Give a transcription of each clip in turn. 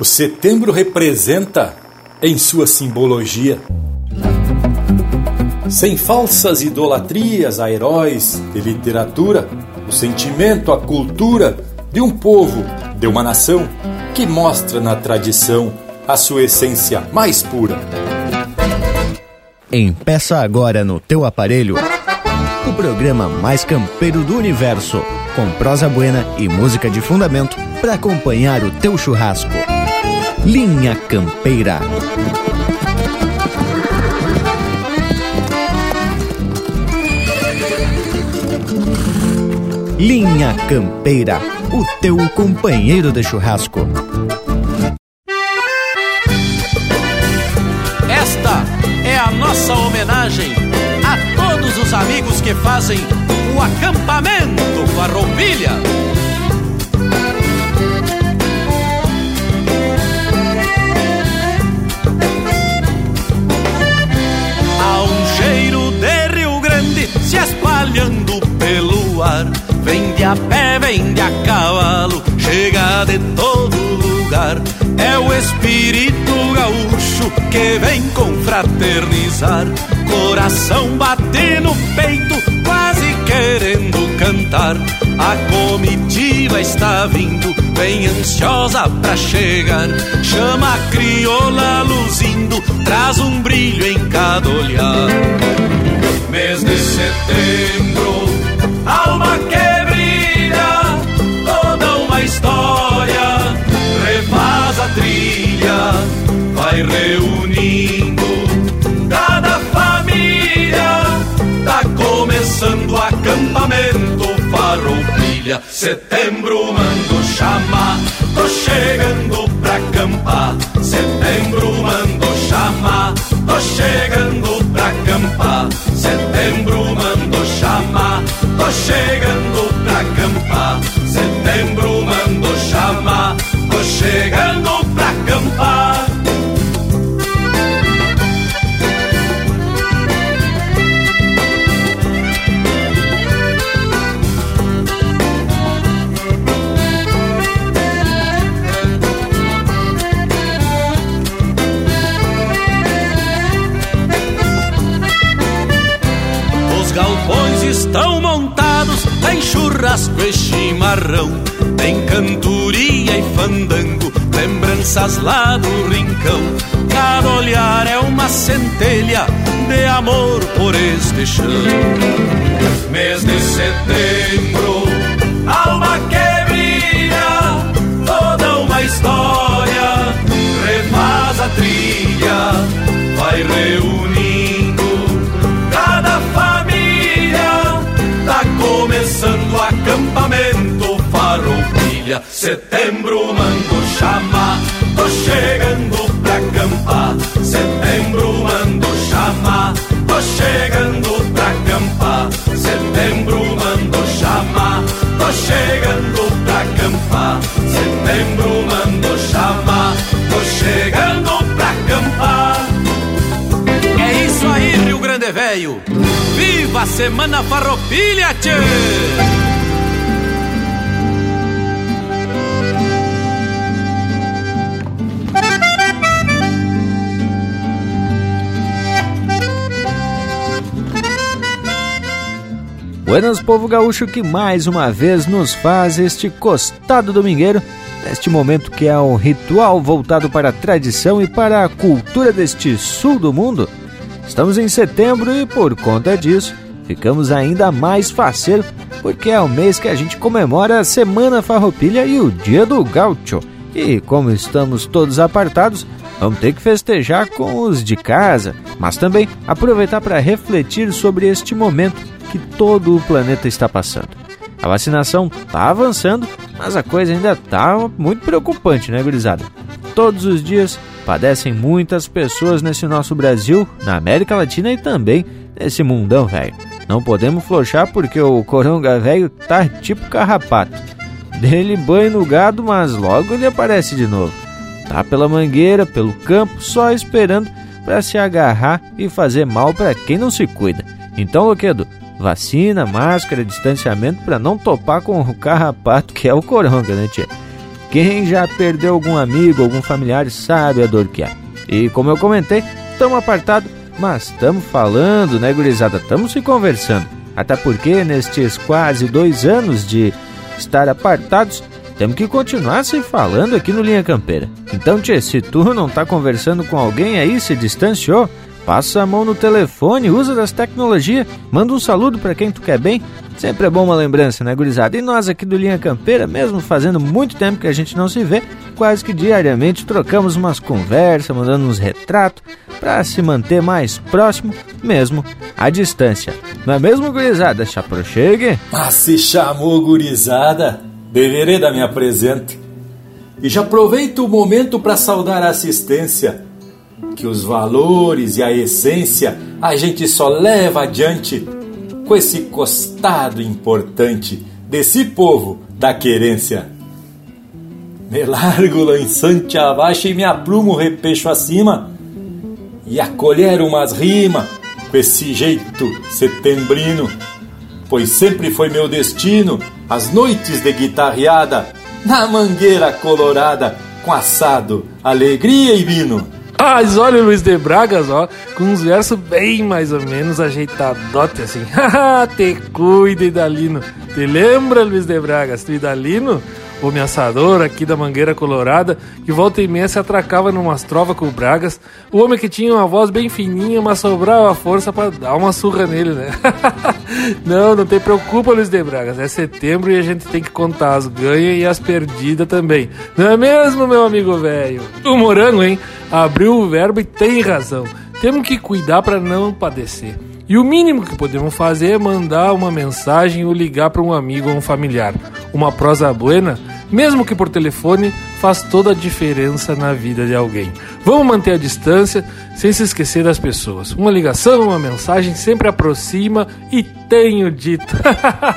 O setembro representa em sua simbologia. Sem falsas idolatrias a heróis de literatura, o sentimento, a cultura de um povo, de uma nação, que mostra na tradição a sua essência mais pura. Empeça agora no teu aparelho o programa mais campeiro do universo, com prosa buena e música de fundamento para acompanhar o teu churrasco. Linha Campeira. Linha Campeira, o teu companheiro de churrasco. Esta é a nossa homenagem a todos os amigos que fazem o acampamento Farroupilha. Vem de a cavalo, chega de todo lugar. É o espírito gaúcho que vem confraternizar. Coração bate no peito, quase querendo cantar. A comitiva está vindo, bem ansiosa pra chegar. Chama a crioula luzindo, traz um brilho em cada olhar. Mês de setembro, alma que uma história, refaz a trilha, vai reunindo cada família. Tá começando o acampamento farroupilha. Setembro mando chamar, tô chegando pra acampar. Setembro mando chamar, tô chegando pra acampar. Setembro mando chamar, tô chegando pra acampar. Setembro chimarrão, tem cantoria e fandango, lembranças lá do rincão. Cada olhar é uma centelha de amor por este chão. Mês de setembro, alma que brilha, toda uma história, refaz a trilha, vai reunindo Setembro mando chamar, tô chegando pra acampar. Setembro mando chamar, tô chegando pra acampar. Setembro mando chamar, tô chegando pra acampar. Setembro mando chamar, tô chegando pra acampar. É isso aí, Rio Grande Velho. Viva a Semana Farroupilha, tchê! Buenas, povo gaúcho, que mais uma vez nos faz este costado domingueiro, neste momento que é um ritual voltado para a tradição e para a cultura deste sul do mundo. Estamos em setembro e, por conta disso, ficamos ainda mais faceiro, porque é o mês que a gente comemora a Semana Farroupilha e o Dia do Gaúcho. E como estamos todos apartados, vamos ter que festejar com os de casa, mas também aproveitar para refletir sobre este momento que todo o planeta está passando. A vacinação está avançando, mas a coisa ainda está muito preocupante, né, gurizada? Todos os dias padecem muitas pessoas nesse nosso Brasil, na América Latina e também nesse mundão, velho. Não podemos flochar porque o coronga velho tá tipo carrapato. Dele banho no gado, mas logo ele aparece de novo. Tá pela mangueira, pelo campo, só esperando para se agarrar e fazer mal para quem não se cuida. Então, Loquedo, vacina, máscara, distanciamento para não topar com o carrapato que é o coronga, né, tia? Quem já perdeu algum amigo, algum familiar, sabe a dor que é. E como eu comentei, estamos apartados, mas estamos falando, né, gurizada? Estamos se conversando. Até porque nestes quase dois anos de estar apartados, temos que continuar se falando aqui no Linha Campeira. Então, tchê, se tu não tá conversando com alguém aí, se distanciou, passa a mão no telefone, usa das tecnologias, manda um saludo para quem tu quer bem. Sempre é bom uma lembrança, né, gurizada? E nós aqui do Linha Campeira, mesmo fazendo muito tempo que a gente não se vê, quase que diariamente trocamos umas conversas, mandando uns retratos, para se manter mais próximo, mesmo à distância. Não é mesmo, gurizada? Chaprochegue? Ah, se chamou gurizada, devereda me apresento. E já aproveito o momento para saudar a assistência, que os valores e a essência a gente só leva adiante com esse costado importante desse povo da querência. Me largo lançante abaixo e me aprumo repecho acima e acolher umas rimas com esse jeito setembrino, pois sempre foi meu destino as noites de guitarreada na mangueira colorada com assado, alegria e vino. Ah, olha o Luiz de Bragas, ó, com uns versos bem mais ou menos ajeitadote assim. Te cuide, Idalino. Te lembra, Luiz de Bragas, tu Idalino? O ameaçador aqui da Mangueira Colorada, que volta e meia se atracava numas trovas com o Bragas. O homem que tinha uma voz bem fininha, mas sobrava força para dar uma surra nele, né? não, não te preocupa, Luiz de Bragas. É setembro e a gente tem que contar as ganhas e as perdidas também. Não é mesmo, meu amigo velho? O Morango, hein? abriu o verbo e tem razão. Temos que cuidar para não padecer. E o mínimo que podemos fazer é mandar uma mensagem ou ligar para um amigo ou um familiar. Uma prosa buena, mesmo que por telefone, faz toda a diferença na vida de alguém. Vamos manter a distância sem se esquecer das pessoas. Uma ligação, uma mensagem sempre aproxima e tenho dito.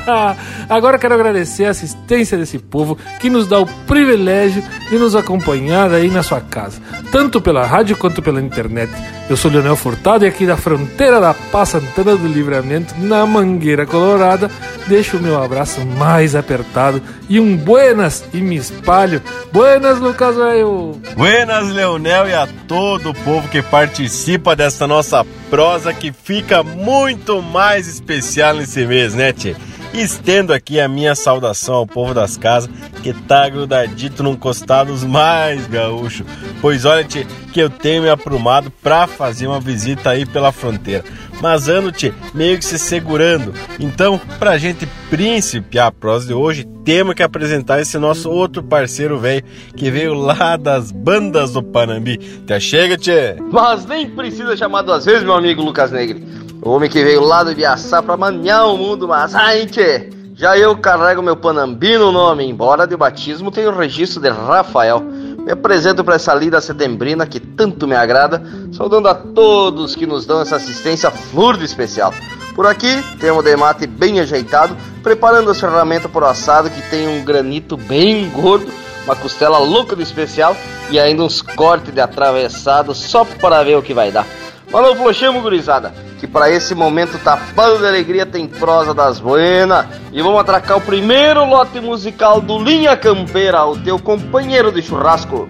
Agora quero agradecer a assistência desse povo que nos dá o privilégio de nos acompanhar aí na sua casa, tanto pela rádio quanto pela internet. Eu sou Leonel Furtado e aqui da fronteira da Paz Santana do Livramento, na Mangueira Colorada, deixo o meu abraço mais apertado e um buenas e me espalho. Buenas, Lucas velho! Buenas, Leonel, e a todo o povo que participa dessa nossa prosa que fica muito mais especial nesse mês, né, tchê? Estendo aqui a minha saudação ao povo das casas que tá grudadito num costados mais gaúcho. Pois olha, tchê, que eu tenho me aprumado pra fazer uma visita aí pela fronteira. Mas ando, tchê, meio que se segurando. Então, pra gente príncipe a prosa de hoje, temos que apresentar esse nosso outro parceiro velho que veio lá das bandas do Panambi. Até chega, tchê! Mas nem precisa chamar duas vezes, meu amigo Lucas Negre. O homem que veio lá do Ibiaçá pra manhar o mundo, mas ai, tchê! Já eu carrego meu Panambi no nome, embora de batismo tenha o registro de Rafael. Me apresento para essa lida setembrina que tanto me agrada, saudando a todos que nos dão essa assistência flor de especial. Por aqui temos o demate bem ajeitado, preparando as ferramentas para o assado que tem um granito bem gordo, uma costela louca de especial e ainda uns cortes de atravessado só para ver o que vai dar. Não flochemos, gurizada, que para esse momento tapado de alegria tem prosa das buenas. E vamos atracar o primeiro lote musical do Linha Campeira, o teu companheiro de churrasco.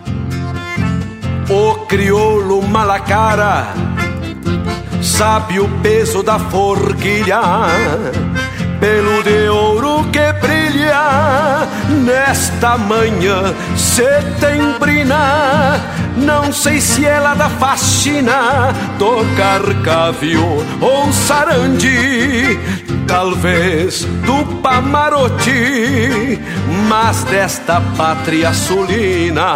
o crioulo malacara sabe o peso da forquilha, pelo de ouro que brilha nesta manhã setembrina. Não sei se ela da faxina tocar cavio ou sarandi, talvez do Pamarote, mas desta pátria sulina.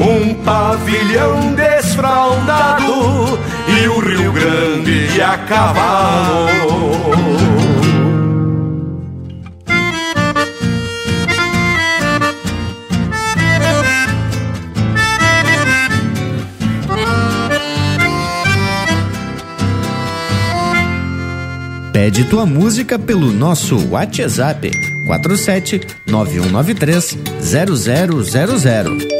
um pavilhão desfraldado e o Rio Grande a cavalo. Pede tua música pelo nosso WhatsApp 47 9193 0000.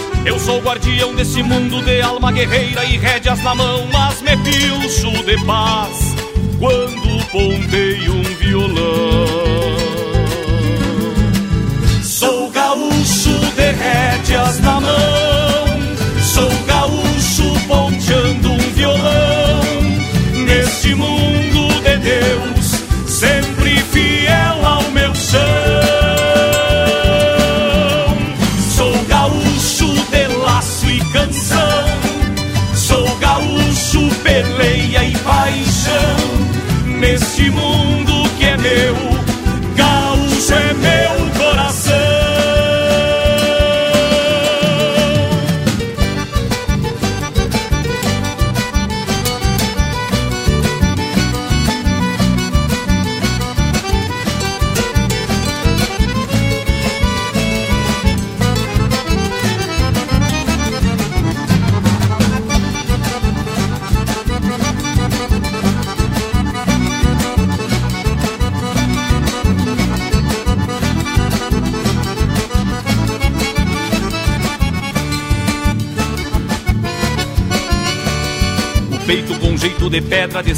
Eu sou guardião desse mundo de alma guerreira e rédeas na mão, mas me pilcho de paz quando ponteio um violão. Sou gaúcho de rédeas na mão, sou gaúcho ponteando um violão.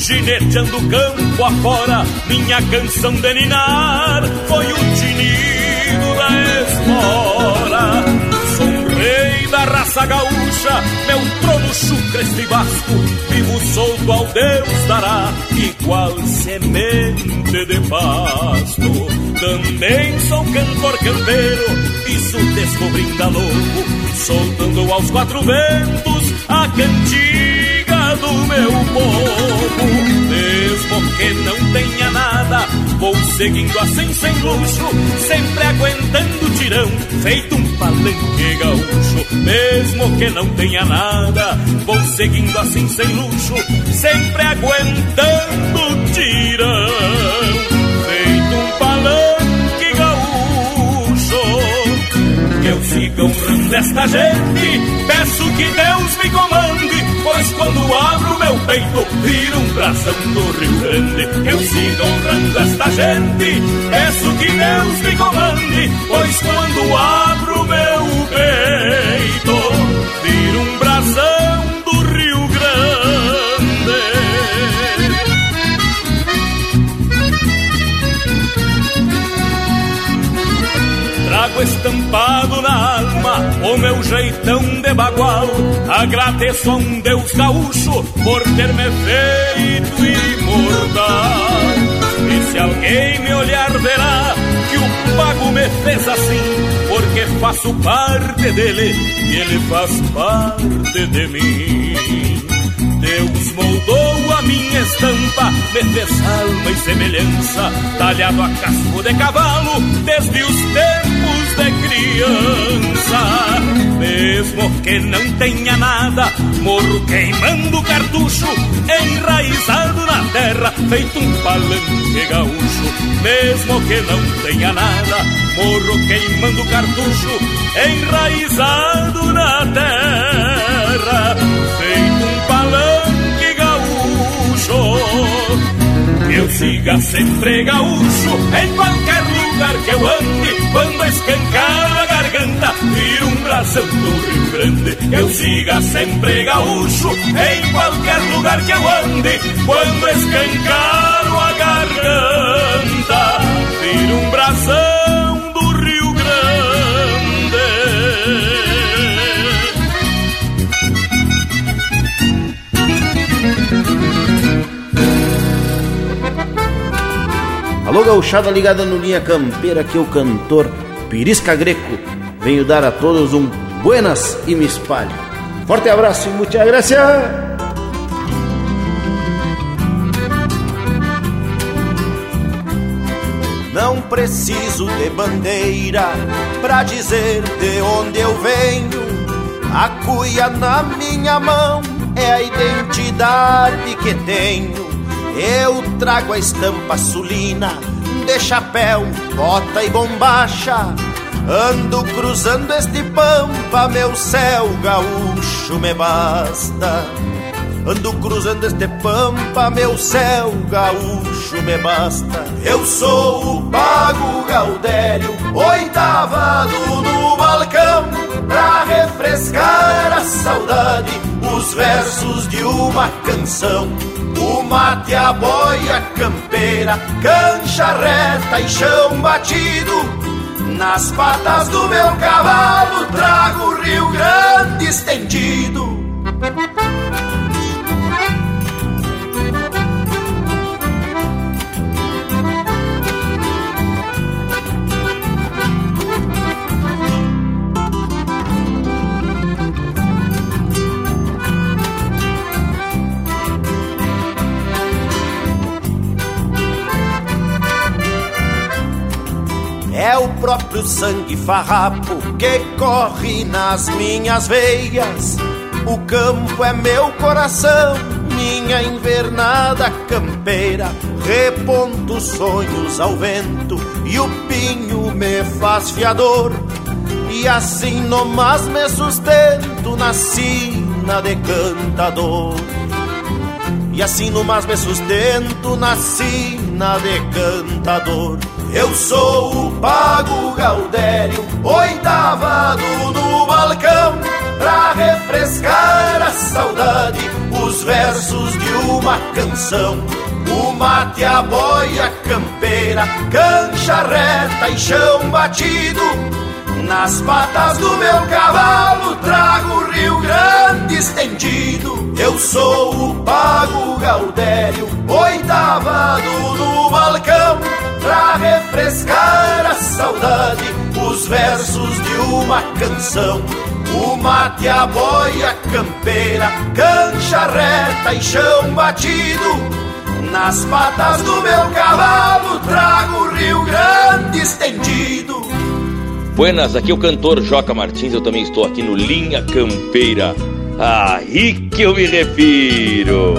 gineteando campo afora. Minha canção de ninar foi o tinido da espora. Sou um rei da raça gaúcha, meu trono chucra este vasco. Vivo solto ao Deus dará, igual semente de pasto. Também sou cantor campeiro, isso descobrindo a louco. Soltando aos quatro ventos a cantiga do meu povo. Seguindo assim sem luxo, sempre aguentando tirão, feito um palanque gaúcho. Mesmo que não tenha nada, vou seguindo assim sem luxo, sempre aguentando tirão, feito um palanque gaúcho eu siga honrando esta gente. Peço que Deus me comande, pois quando abro meu peito, vira um brasão do Rio Grande. Eu siga honrando esta gente. Peço que Deus me comande, pois quando abro meu peito, vira um brasão do Rio Grande. Estampado o meu jeitão de bagual. Agradeço a um Deus gaúcho por ter me feito imortal. E se alguém me olhar, verá que o pago me fez assim, porque faço parte dele e ele faz parte de mim. Deus moldou a minha estampa, me fez alma e semelhança, talhado a casco de cavalo, desde os tempos de criança. Mesmo que não tenha nada, morro queimando cartucho, enraizado na terra, feito um palanque gaúcho. Mesmo que não tenha nada, morro queimando cartucho, enraizado na terra, feito um palanque gaúcho. Que eu siga sempre gaúcho em qualquer lugar que eu ande, quando escancar a garganta e um brasão do Rio Grande. Eu siga sempre gaúcho em qualquer lugar que eu ande, quando escancaro a garganta, vira um brasão Alô, gauchada ligada no Linha Campeira, que é o cantor Pirisca Greco. Venho dar a todos um buenas e me espalho. Forte abraço e muita graça. Não preciso de bandeira pra dizer de onde eu venho. A cuia na minha mão é a identidade que tenho. Eu trago a estampa sulina de chapéu, bota e bombacha. Ando cruzando este pampa, meu céu gaúcho me basta. Ando cruzando este pampa, meu céu gaúcho me basta. Eu sou o Pago Gaudério, oitavado no balcão, pra refrescar a saudade, os versos de uma canção. Mate, a boia campeira, cancha reta e chão batido. Nas patas do meu cavalo trago o Rio Grande estendido. Próprio sangue farrapo que corre nas minhas veias. O campo é meu coração, minha invernada campeira. Reponto sonhos ao vento e o pinho me faz fiador. E assim nomás me sustento na sina de cantador. E assim nomás me sustento na sina de cantador. Eu sou o Pago Gaudério, oitavado no balcão, pra refrescar a saudade, os versos de uma canção. O mate, a boia campeira, cancha reta e chão batido. Nas patas do meu cavalo trago o Rio Grande estendido. Eu sou o Pago Gaudério, oitavado no balcão, pra refrescar a saudade, os versos de uma canção. O mate, a boia campeira, cancha reta e chão batido. Nas patas do meu cavalo trago o Rio Grande estendido. Buenas, aqui é o cantor Joca Martins, eu também estou aqui no Linha Campeira. Aí que eu me refiro.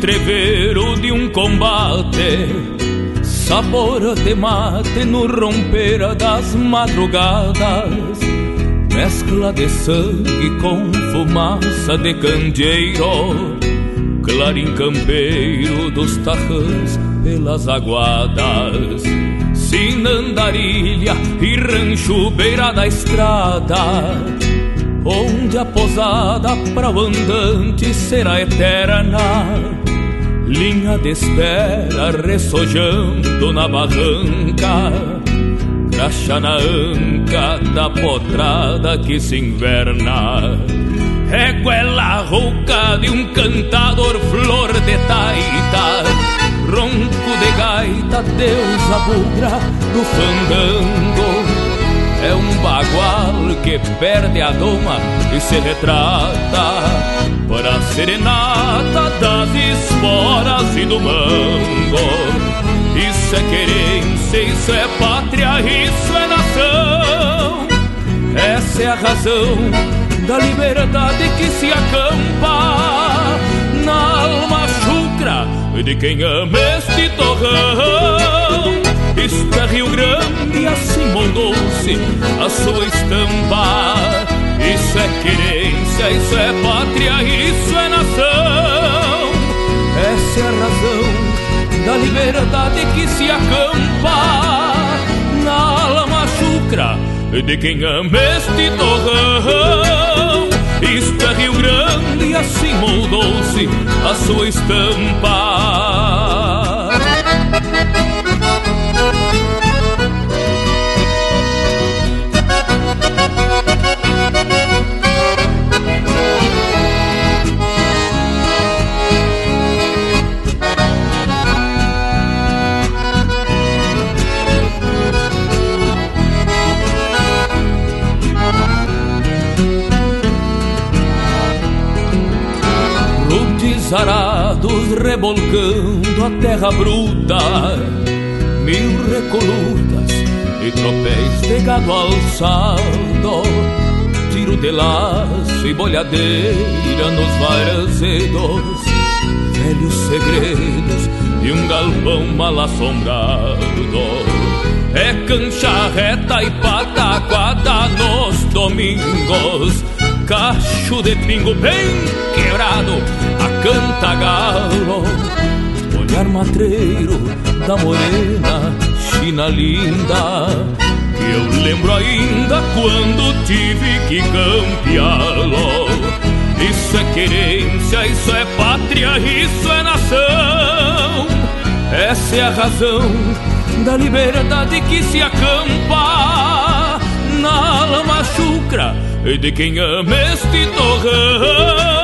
Entrevero de um combate Sabor de mate no romper das madrugadas Mescla de sangue com fumaça de candeeiro Clarim campeiro dos tarrãs pelas aguadas Sinandarilha e rancho beira da estrada onde a posada para o andante será eterna. Linha de espera ressojando na barranca, graxa na anca da potrada que se inverna. Reguela rouca de um cantador flor de taita, ronco de gaita, deusa bugra do fandango é um bagual que perde a doma e se retrata para serenata das esporas e do mango. Isso é querência, isso é pátria, isso é nação. Essa é a razão da liberdade que se acampa na alma chucra de quem ama este torrão. Isto é Rio Grande, assim moldou-se a sua estampa. Isso é querência, isso é pátria, isso é nação. Essa é a razão da liberdade que se acampa na alma chucra de quem ama este torrão. Isto é Rio Grande, assim moldou-se a sua estampa. Arados rebolcando a terra bruta, mil recolutas e tropéis de gado alçado, tiro de laço e bolhadeira nos varzedos, velhos segredos de um galpão mal assombrado. É cancha reta e pataquada nos domingos, cacho de pingo bem quebrado, canta galo, olhar matreiro da morena, china linda, eu lembro ainda quando tive que campeá-lo. Isso é querência, isso é pátria, isso é nação. Essa é a razão da liberdade que se acampa na lama chucra de quem ama este torrão.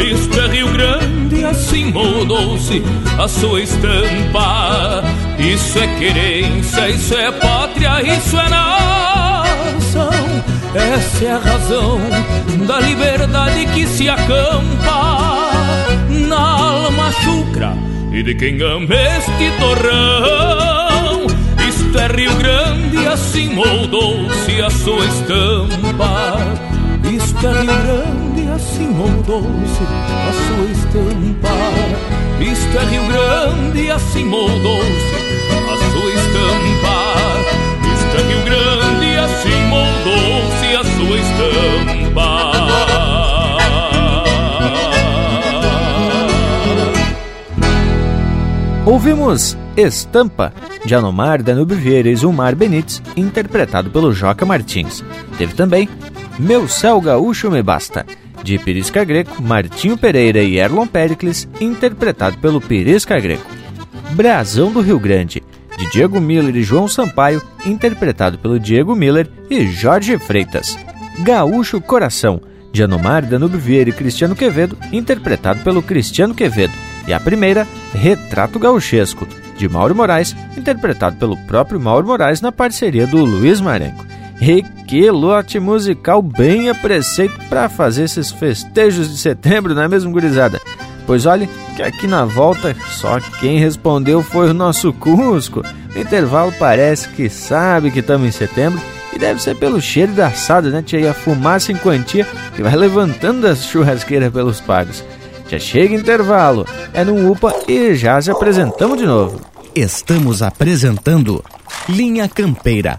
Isto é Rio Grande, assim moldou-se a sua estampa. Isso é querência, isso é pátria, isso é nação. Essa é a razão da liberdade que se acampa na alma chucra e de quem ama este torrão. Isto é Rio Grande, assim moldou-se a sua estampa. Isto é Rio Grande, moldou-se a sua estampa. Isto é Rio Grande, assim moldou-se a sua estampa. Isto é Rio Grande, assim moldou-se a sua estampa. Ouvimos Estampa, de Anomar Danube Vieira e Zumar Benites, interpretado pelo Joca Martins. Teve também Meu Céu Gaúcho Me Basta, de Pirisca Greco, Martinho Pereira e Erlon Pericles, interpretado pelo Pirisca Greco. Brasão do Rio Grande, de Diego Miller e João Sampaio, interpretado pelo Diego Miller e Jorge Freitas. Gaúcho Coração, de Anomar Danube Vieira e Cristiano Quevedo, interpretado pelo Cristiano Quevedo. E a primeira, Retrato Gauchesco, de Mauro Moraes, interpretado pelo próprio Mauro Moraes na parceria do Luiz Marenco. E que lote musical bem a preceito para fazer esses festejos de setembro, não é mesmo, gurizada? Pois olhe que aqui na volta só quem respondeu foi o nosso Cusco. O intervalo parece que sabe que estamos em setembro e deve ser pelo cheiro da assada, né? E a fumaça em quantia que vai levantando as churrasqueiras pelos pagos. Já chega intervalo, é no UPA e já se apresentamos de novo. Estamos apresentando Linha Campeira,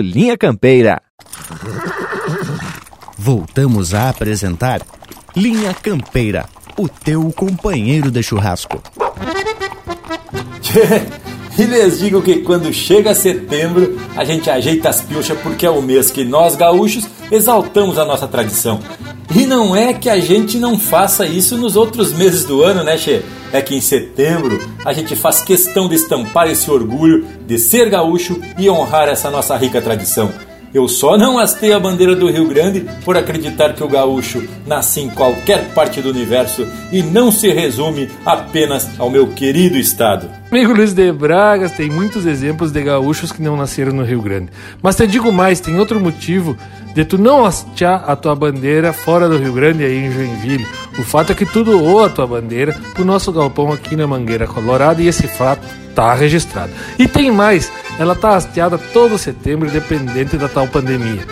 Linha Campeira. Voltamos a apresentar Linha Campeira, o teu companheiro de churrasco. E lhes digo que quando chega setembro, a gente ajeita as piochas porque é o mês que nós gaúchos exaltamos a nossa tradição. E não é que a gente não faça isso nos outros meses do ano, né, Che? É que em setembro a gente faz questão de estampar esse orgulho de ser gaúcho e honrar essa nossa rica tradição. Eu só não hastei a bandeira do Rio Grande por acreditar que o gaúcho nasce em qualquer parte do universo e não se resume apenas ao meu querido estado. Amigo Luiz de Bragas, tem muitos exemplos de gaúchos que não nasceram no Rio Grande. Mas te digo mais, tem outro motivo de tu não hastear a tua bandeira fora do Rio Grande aí em Joinville. O fato é que tu doou a tua bandeira pro nosso galpão aqui na Mangueira Colorada e esse fato tá registrado. E tem mais, ela tá hasteada todo setembro, independente da tal pandemia.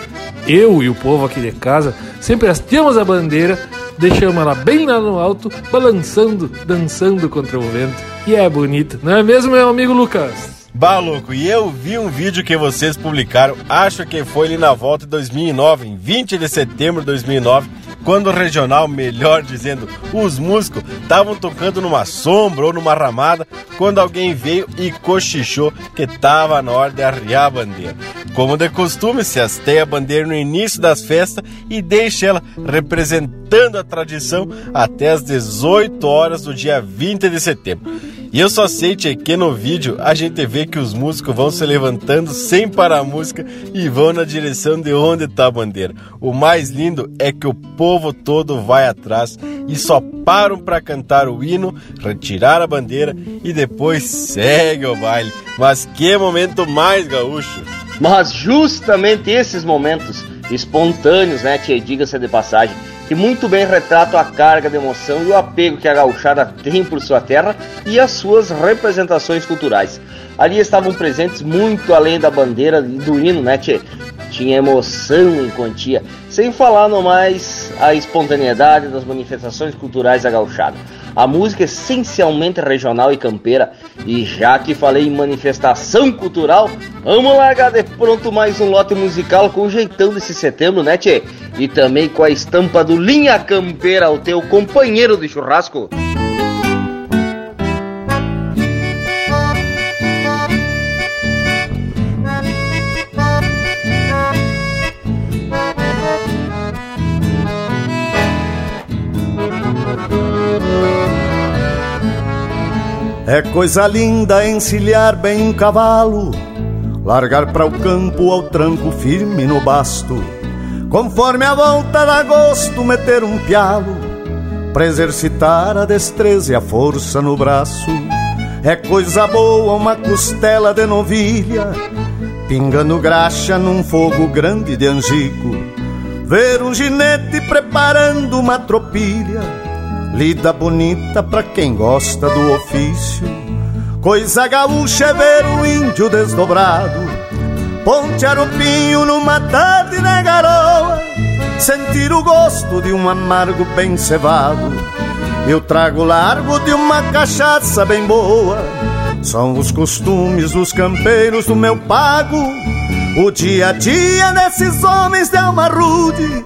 Eu e o povo aqui de casa sempre hasteamos a bandeira, deixamos ela bem lá no alto, balançando, dançando contra o vento. E é bonito, não é mesmo, meu amigo Lucas? Bah, louco, e eu vi um vídeo que vocês publicaram, acho que foi ali na volta de 2009, em 20 de setembro de 2009, quando o regional, melhor dizendo, os músicos estavam tocando numa sombra ou numa ramada, quando alguém veio e cochichou que tava na hora de arriar a bandeira. Como de costume, se hasteia a bandeira no início das festas e deixa ela representando a tradição até as 18 horas do dia 20 de setembro. E eu só sei tchê, que no vídeo a gente vê que os músicos vão se levantando sem parar a música e vão na direção de onde está a bandeira. O mais lindo é que o povo todo vai atrás e só param para cantar o hino, retirar a bandeira e depois segue o baile. Mas que momento mais gaúcho! Mas justamente esses momentos espontâneos, né, tia, diga-se de passagem, que muito bem retratam a carga de emoção e o apego que a gauchada tem por sua terra e as suas representações culturais. Ali estavam presentes muito além da bandeira e do hino, né, tchê? Tinha emoção em quantia, sem falar no mais a espontaneidade das manifestações culturais da gauchada. A música é essencialmente regional e campeira, e já que falei em manifestação cultural, vamos largar de pronto mais um lote musical com o jeitão desse setembro, né, tchê? E também com a estampa do Linha Campeira, o teu companheiro de churrasco. É coisa linda encilhar bem um cavalo, largar para o campo ao tranco firme no basto, conforme a volta da gosto meter um pialo, para exercitar a destreza e a força no braço. É coisa boa uma costela de novilha, pingando graxa num fogo grande de angico, ver um ginete preparando uma tropilha Lida bonita pra quem gosta do ofício. Coisa gaúcha é ver o índio desdobrado. Ponte arupinho numa tarde na garoa. Sentir o gosto de um amargo bem cevado. Eu trago largo de uma cachaça bem boa. São os costumes dos campeiros do meu pago. O dia a dia desses homens de alma rude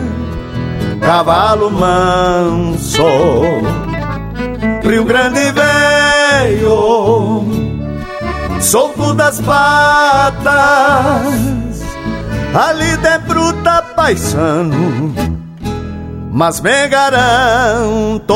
cavalo manso. Rio Grande veio, solto das patas, ali de bruta paisano, mas me garanto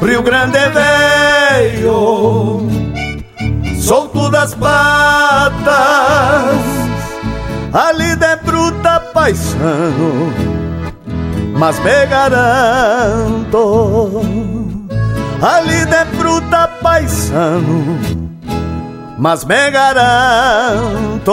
Rio Grande veio solto das patas. A lida é bruta, paixão, mas me garanto. A lida é bruta, paixão, mas me garanto.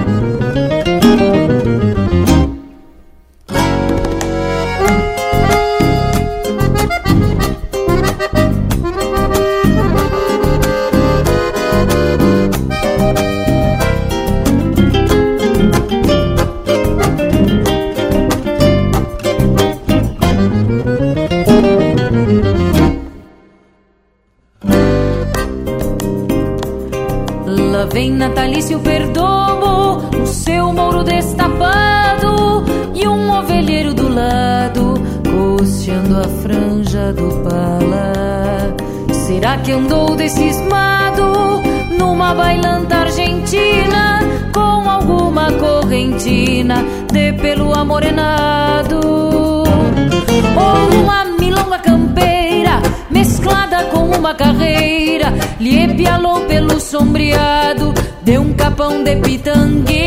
sua carreira lhe pialou pelo sombreado, deu um capão de pitangueira.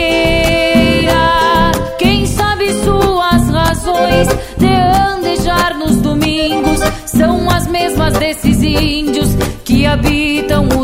Quem sabe suas razões de andejar nos domingos são as mesmas desses índios que habitam o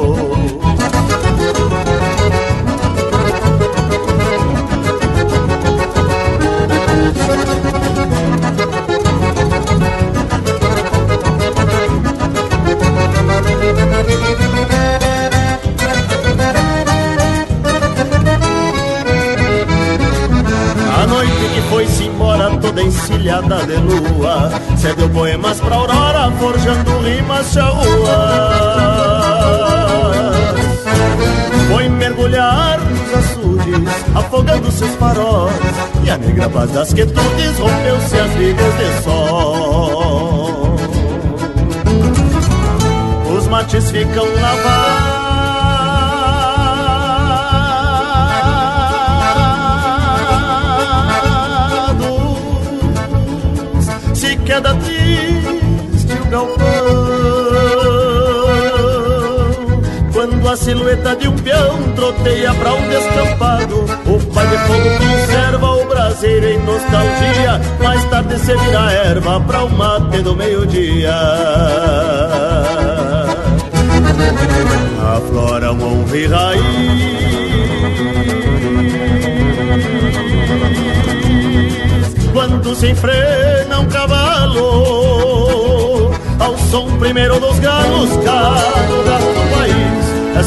de lua. Cedeu poemas pra aurora, forjando rimas charruas Foi mergulhar nos açudes, afogando seus faróis. E a negra paz das quietudes rompeu-se as vigas de sol. Os mates ficam lavados a silhueta de um peão troteia pra um descampado. O pai de fogo conserva o braseiro em nostalgia. Mais tarde se vira erva pra o mate do meio-dia. Aflora um honra e raiz. Quando se enfrena um cavalo Ao som primeiro dos galos, país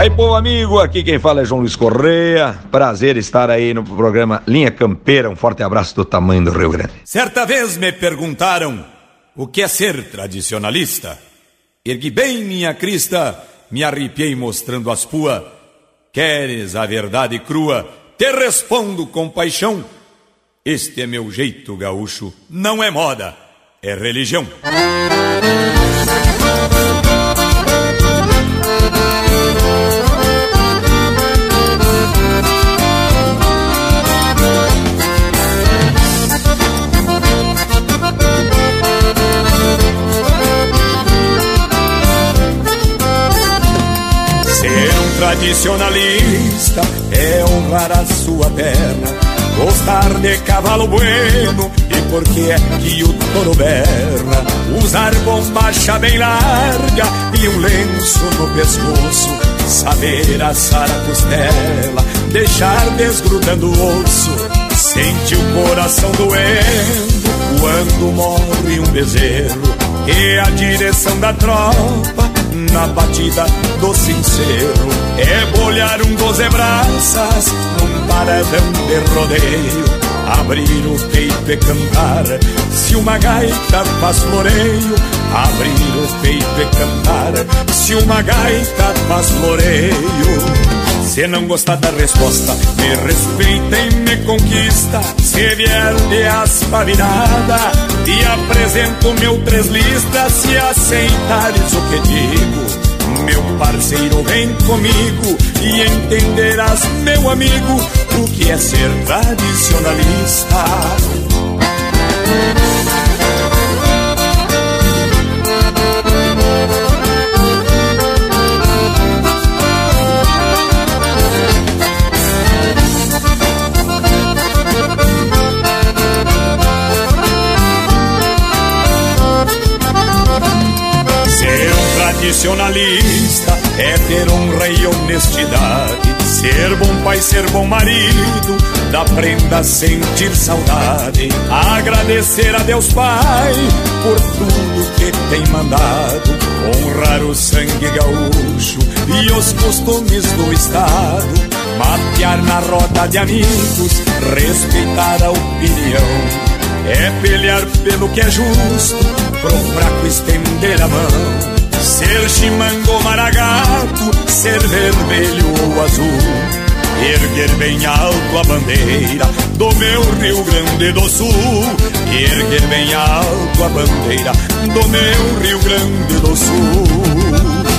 Aí, pô, amigo, aqui quem fala é João Luiz Correia. Prazer estar aí no programa Linha Campeira. Um forte abraço do tamanho do Rio Grande. Certa vez me perguntaram o que é ser tradicionalista. Ergui bem minha crista, me arrepiei mostrando as pua. Queres a verdade crua? Te respondo com paixão. Este é meu jeito gaúcho, não é moda, é religião. Tradicionalista é honrar a sua terra, gostar de cavalo bueno e porque é que o touro berra, usar bombacha bem larga e um lenço no pescoço, saber assar a costela, deixar desgrudando o osso, sentir o coração doendo quando morre um bezerro e a direção da tropa na batida do sincero É bolhar um doze braças num paradão de rodeio Abrir o peito e cantar. Se uma gaita faz floreio Abrir o peito e cantar. Se uma gaita faz floreio se não gostar da resposta, me respeita e me conquista. Se vier de aspa virada, te apresento meu três listas. Se aceitares o que digo, meu parceiro, vem comigo e entenderás, meu amigo, o que é ser tradicionalista. Tradicionalista é ter honra e honestidade, ser bom pai, ser bom marido, da prenda sentir saudade, agradecer a Deus Pai por tudo que tem mandado, honrar o sangue gaúcho e os costumes do estado, matear na roda de amigos, respeitar a opinião. É pelear pelo que é justo, pro fraco estender a mão. Ser chimango maragato, ser vermelho ou azul. Erguer bem alto a bandeira do meu Rio Grande do Sul. Erguer bem alto a bandeira do meu Rio Grande do Sul.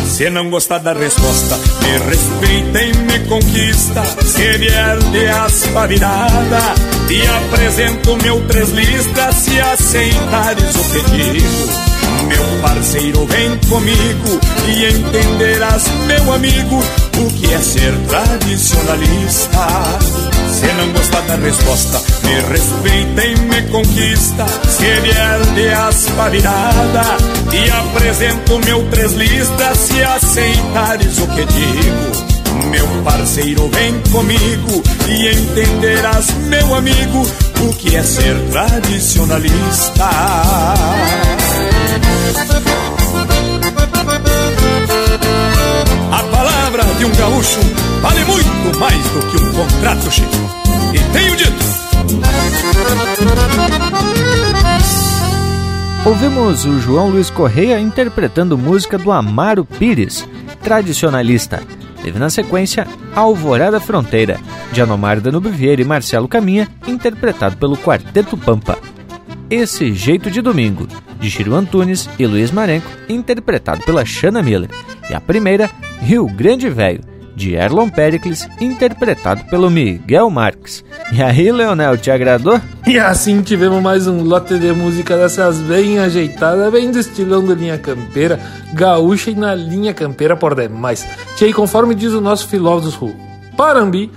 Se não gostar da resposta, me respeita e me conquista. Se vier de aspa virada, te apresento meu três listas. Se aceitares o pedido meu parceiro, vem comigo e entenderás, meu amigo, o que é ser tradicionalista. Se não gostar da resposta, me respeita e me conquista. Se vier de aspa virada, te apresento meu três listas. Se aceitares o que digo. Meu parceiro, vem comigo e entenderás, meu amigo, o que é ser tradicionalista. A palavra de um gaúcho vale muito mais do que um contrato, Chico. E tenho dito. Ouvimos o João Luiz Correia interpretando música do Amaro Pires, tradicionalista. Teve na sequência Alvorada Fronteira, de Anomar Danube Vieira e Marcelo Caminha, interpretado pelo Quarteto Pampa. Esse Jeito de Domingo, de Chiru Antunes e Luiz Marenco, interpretado pela Shanna Miller. E a primeira, Rio Grande Velho, de Erlon Pericles, interpretado pelo Miguel Marques. E aí, Leonel, te agradou? E assim tivemos mais um lote de música dessas bem ajeitadas, bem do estilão da linha campeira, gaúcha e na linha campeira por demais. Tchê, conforme diz o nosso filósofo Parambi,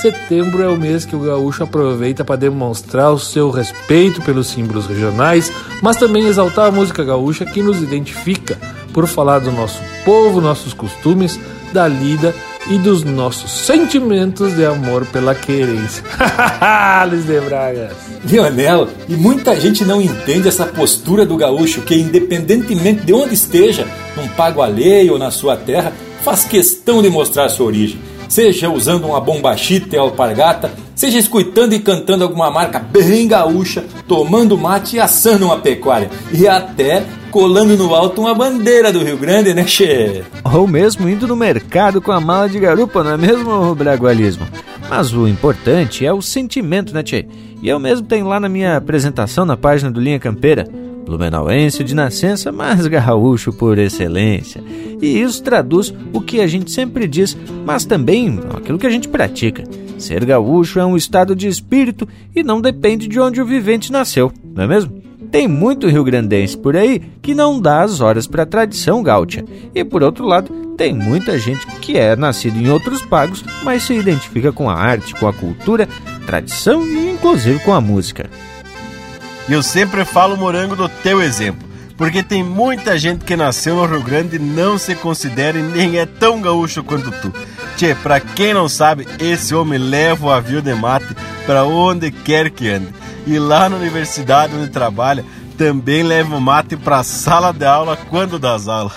Setembro é o mês que o gaúcho aproveita para demonstrar o seu respeito pelos símbolos regionais, mas também exaltar a música gaúcha que nos identifica por falar do nosso povo, nossos costumes, da lida e dos nossos sentimentos de amor pela querência. Luiz de Bragas. Leonel, e muita gente não entende essa postura do gaúcho que, independentemente de onde esteja, num pago alheio ou na sua terra, faz questão de mostrar sua origem seja usando uma bombachita e alpargata, seja escutando e cantando alguma marca bem gaúcha, tomando mate e assando uma pecuária, e até colando no alto uma bandeira do Rio Grande, né, che? Ou mesmo indo no mercado com a mala de garupa, não é mesmo, Bragualismo? Mas o importante é o sentimento, né, Tchê? E eu mesmo tenho lá na minha apresentação na página do Linha Campeira blumenauense de nascença, mas gaúcho por excelência. E isso traduz o que a gente sempre diz, mas também aquilo que a gente pratica. Ser gaúcho é um estado de espírito e não depende de onde o vivente nasceu, não é mesmo? Tem muito rio-grandense por aí que não dá as horas para a tradição gaúcha. E por outro lado, tem muita gente que é nascido em outros pagos, mas se identifica com a arte, com a cultura, tradição e inclusive com a música. E eu sempre falo, Morango, do teu exemplo. Porque tem muita gente que nasceu no Rio Grande e não se considera e nem é tão gaúcho quanto tu. Tchê, pra quem não sabe, esse homem leva o avião de mate para onde quer que ande. E lá na universidade onde trabalha, também leva o mate para sala de aula quando das aulas.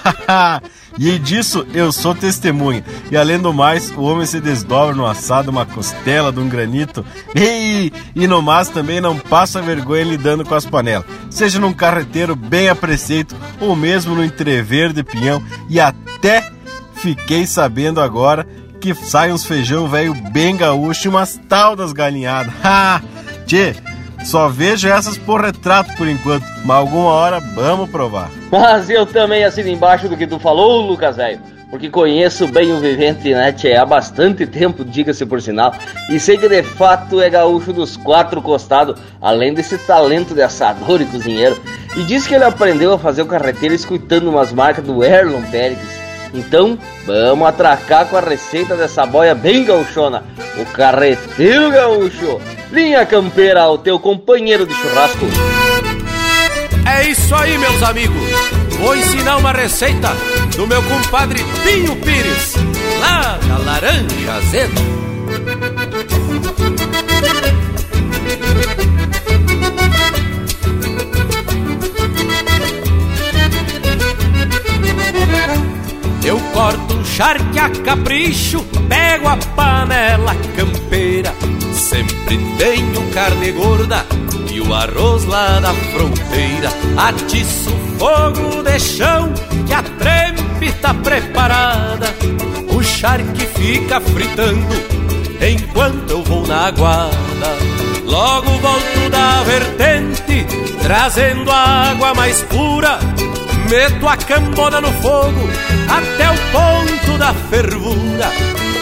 e disso eu sou testemunha. E além do mais, o homem se desdobra no assado uma costela de um granito. E, e no mais também não passa vergonha lidando com as panelas. Seja num carreteiro bem a preceito ou mesmo no entrever de pinhão. E até fiquei sabendo agora que sai uns feijão velho bem gaúcho e umas tal das galinhadas. Ha! Tchê, só vejo essas por retrato por enquanto, mas alguma hora vamos provar. Mas eu também assino embaixo do que tu falou, Lucas velho. Porque conheço bem o Vivente Net há bastante tempo, diga-se por sinal, e sei que de fato é gaúcho dos quatro costados, além desse talento de assador e cozinheiro. E diz que ele aprendeu a fazer o carreteiro escutando umas marcas do Erlon Pérez. Então, vamos atracar com a receita dessa boia bem gauchona, o carreteiro gaúcho. Linha Campeira, o teu companheiro de churrasco. É isso aí, meus amigos. vou ensinar uma receita do meu compadre Pinho Pires, lá da Laranja Azeda. Corto um charque a capricho, pego a panela campeira. Sempre tenho carne gorda e o arroz lá da fronteira. Atiço fogo de chão que a trempe tá preparada. O charque fica fritando enquanto eu vou na guarda. Logo volto da vertente, trazendo a água mais pura Meto a cambona no fogo até o ponto da fervura.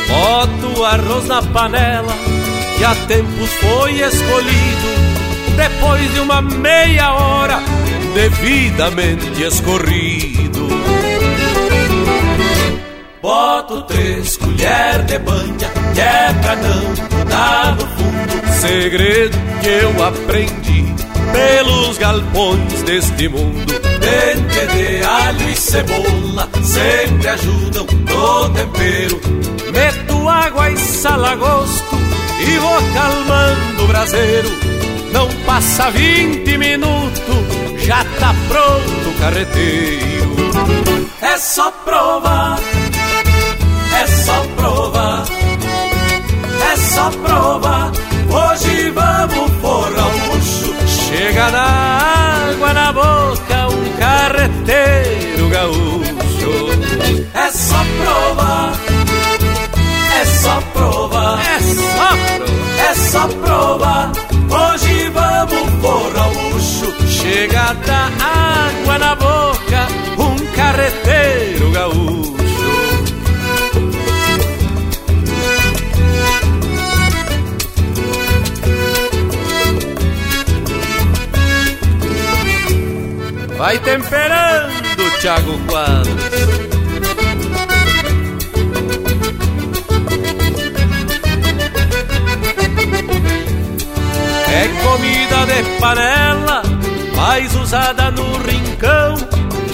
Boto o arroz na panela que há tempos foi escolhido. Depois de uma meia hora devidamente escorrido. Boto três colheres de banha que é pra não dar no fundo. Segredo que eu aprendi pelos galpões deste mundo. Dente de alho e cebola sempre ajudam no tempero. Meto água e sal a gosto e vou calmando o braseiro. Não passa vinte minutos, já tá pronto o carreteiro. É só provar, é só provar, é só provar. Hoje vamos forrar o luxo. Chega da gaúcho. É só provar, é só provar, é só provar, é só provar. Hoje vamos forrar o luxo. Chega da água na boca, um carreteiro gaúcho. Vai temperando, Thiago Quadros. É comida de panela, mais usada no rincão.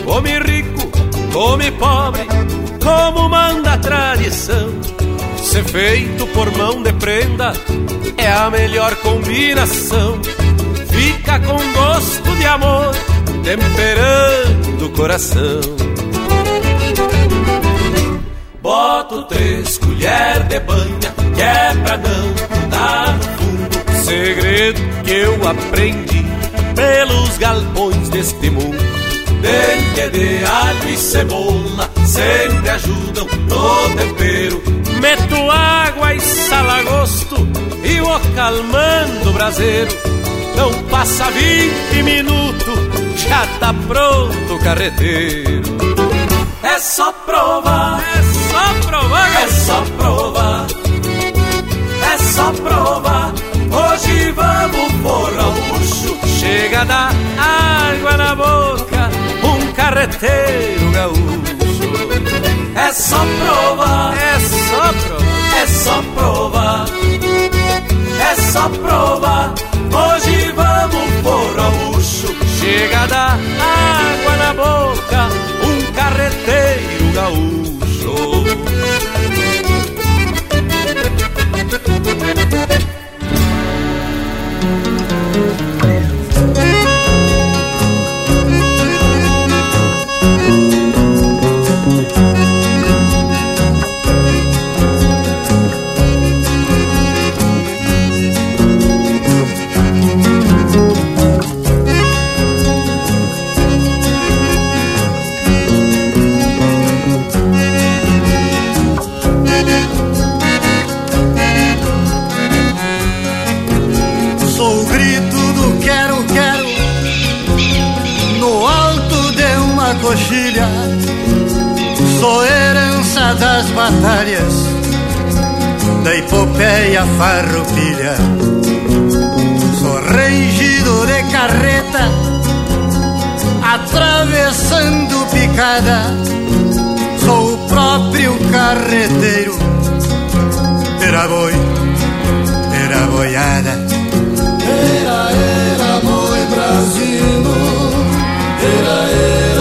Come rico, come pobre, como manda a tradição. Ser feito por mão de prenda é a melhor combinação. Fica com gosto de amor temperando o coração. Boto três colheres de banha, que é pra não dar no fundo. Segredo que eu aprendi pelos galpões deste mundo. Dente de alho e cebola sempre ajudam no tempero. Meto água e sal a gosto e vou calmando o braseiro. Não passa vinte minutos já tá pronto o carreteiro. É só provar, é só provar, é só provar, é só provar. Hoje vamos forrar o luxo. Chega da água na boca, um carreteiro gaúcho. É só provar, é só provar, é só provar, é só provar. Hoje Chega da água na boca, um carreteiro gaúcho. Coxilha Sou herança das batalhas Da epopeia farroupilha. Sou rangido de carreta Atravessando picada. Sou o próprio carreteiro Era boi, era boiada. Era, era, boi brasino Era, era,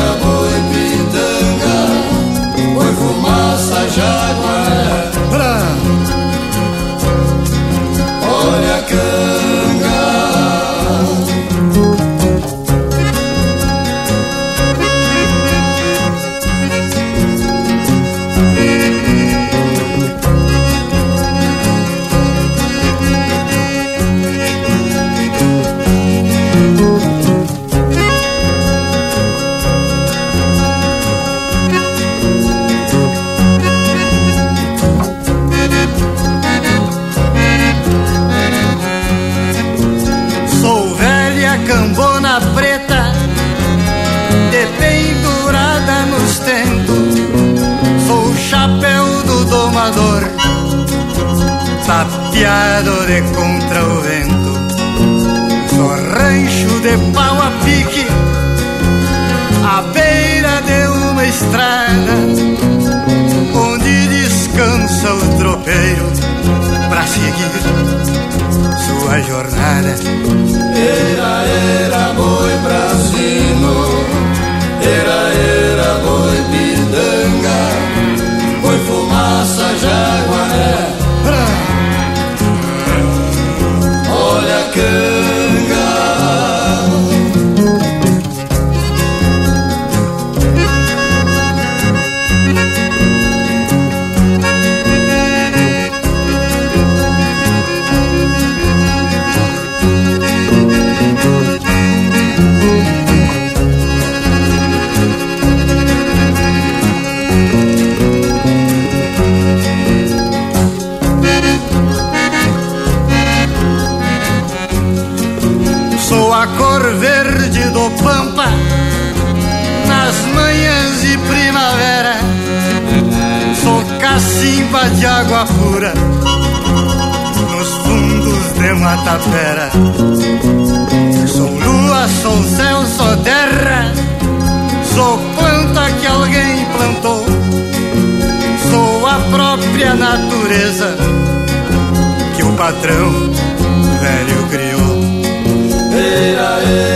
de contra o vento. Sou rancho de pau a pique, à beira de uma estrada, onde descansa o tropeiro para seguir sua jornada. Era, era boi brasino, de água pura nos fundos de Matapera. Sou lua, sou céu, sou terra. Sou planta que alguém plantou. Sou a própria natureza que o patrão velho criou. Era, era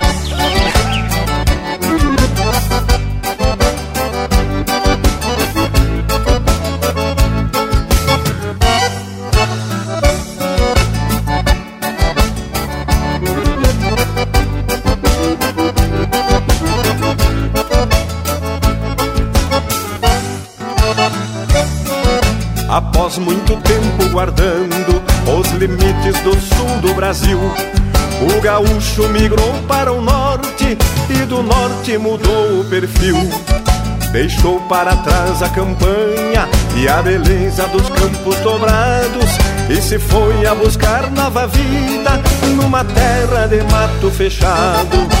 Brasil, o gaúcho migrou para o norte e do norte mudou o perfil. Deixou para trás a campanha e a beleza dos campos dobrados e se foi a buscar nova vida numa terra de mato fechado.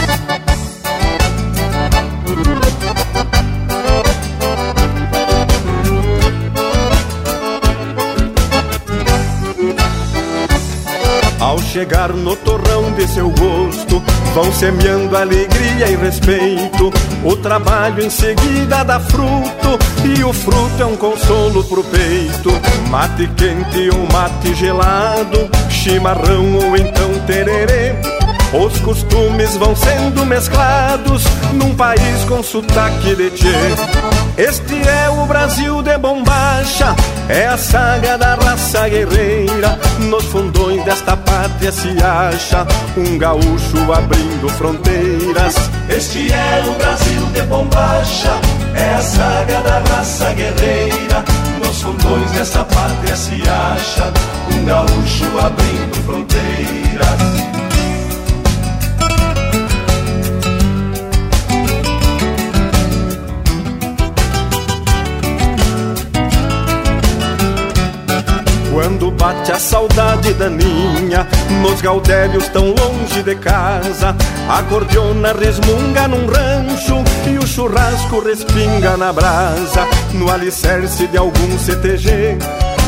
Ao chegar no torrão de seu gosto, vão semeando alegria e respeito. O trabalho em seguida dá fruto, e o fruto é um consolo pro peito. Mate quente ou mate gelado, chimarrão ou então tererê. Os costumes vão sendo mesclados num país com sotaque de tchê. Este é o Brasil de bombacha, é a saga da raça guerreira. Nos fundões desta pátria se acha um gaúcho abrindo fronteiras. Este é o Brasil de bombacha, é a saga da raça guerreira. Nos fundões desta pátria se acha um gaúcho abrindo fronteiras. Quando bate a saudade daninha. Nos gaudélios tão longe de casa A cordiona resmunga num rancho E o churrasco respinga na brasa. No alicerce de algum CTG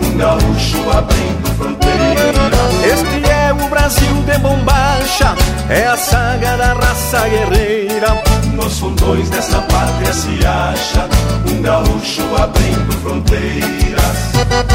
um gaúcho abrindo fronteiras. Este é o Brasil de bombacha, é a saga da raça guerreira. Nos fundões desta pátria se acha um gaúcho abrindo fronteiras.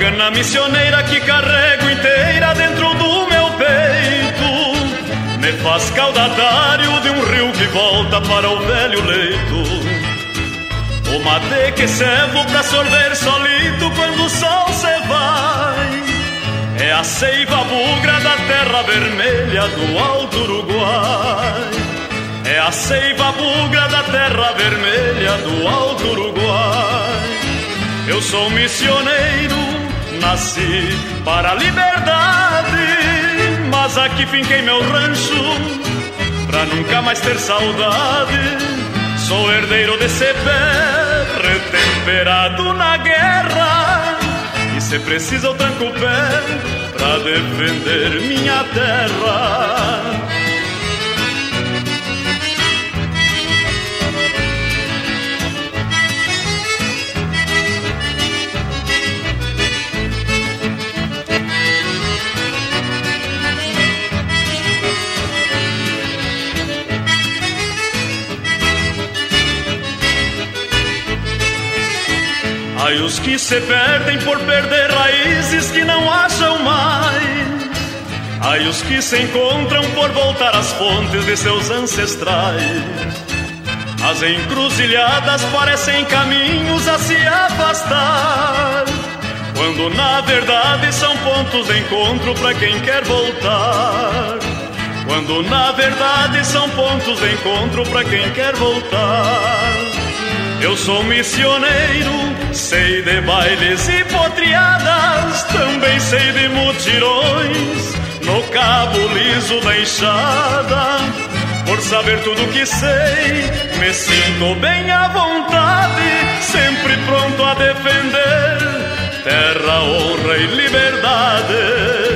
Gana missioneira que carrego inteira dentro do meu peito. Me faz caudatário de um rio que volta para o velho leito. O mate que servo pra sorver solito quando o sol se vai. É a seiva bugra da terra vermelha do alto Uruguai. É a seiva bugra da terra vermelha do alto Uruguai. Eu sou missioneiro, nasci para a liberdade, mas aqui finquei meu rancho pra nunca mais ter saudade. Sou herdeiro desse pé, retemperado na guerra, e se precisa eu tranco o pé pra defender minha terra. Ai, os que se perdem por perder raízes que não acham mais. Ai, os que se encontram por voltar às fontes de seus ancestrais. As encruzilhadas parecem caminhos a se afastar. Quando na verdade são pontos de encontro para quem quer voltar. Quando na verdade são pontos de encontro para quem quer voltar. Eu sou missioneiro, sei de bailes e potriadas, também sei de mutirões no cabo liso da enxada. Por saber tudo que sei, me sinto bem à vontade, sempre pronto a defender terra, honra e liberdade.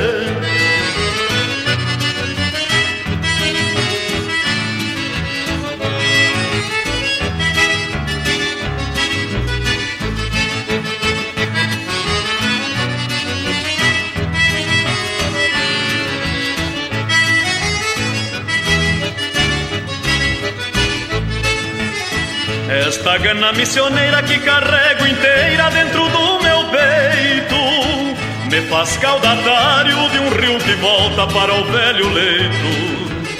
Esta gana missioneira que carrego inteira dentro do meu peito. Me faz caudatário de um rio que volta para o velho leito.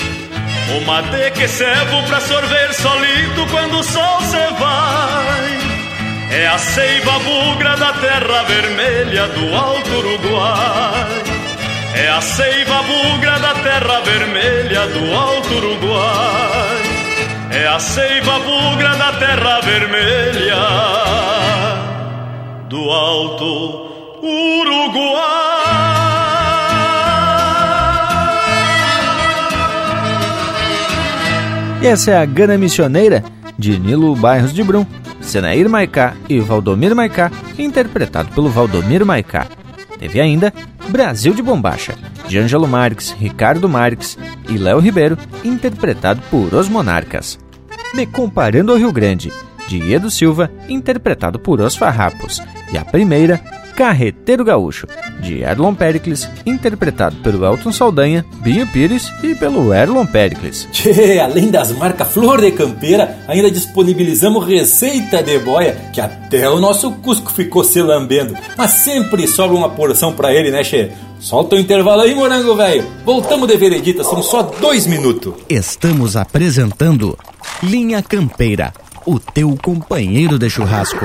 O mate que servo pra sorver solito quando o sol se vai. É a seiva bugra da terra vermelha do alto Uruguai. É a seiva bugra da terra vermelha do alto Uruguai é a seiva bugra da terra vermelha do alto Uruguai. E essa é a Gana Missioneira, de Nilo Bairros de Brum, Senair Maicá e Valdomir Maicá, interpretado pelo Valdomir Maicá. Teve ainda Brasil de Bombacha, de Ângelo Marques, Ricardo Marques e Léo Ribeiro, interpretado por Os Monarcas. Me Comparando ao Rio Grande, de Edo Silva, interpretado por Os Farrapos. E a primeira, Carreteiro Gaúcho, de Erlon Pericles, interpretado pelo Elton Saldanha, Binho Pires e pelo Erlon Pericles. Tchê, além das marcas Flor de Campeira, ainda disponibilizamos receita de boia, que até o nosso Cusco ficou se lambendo. Mas sempre sobra uma porção pra ele, né, Che? Solta o intervalo aí, morango velho. Voltamos de veredita, são só dois minutos. Estamos apresentando Linha Campeira, o teu companheiro de churrasco.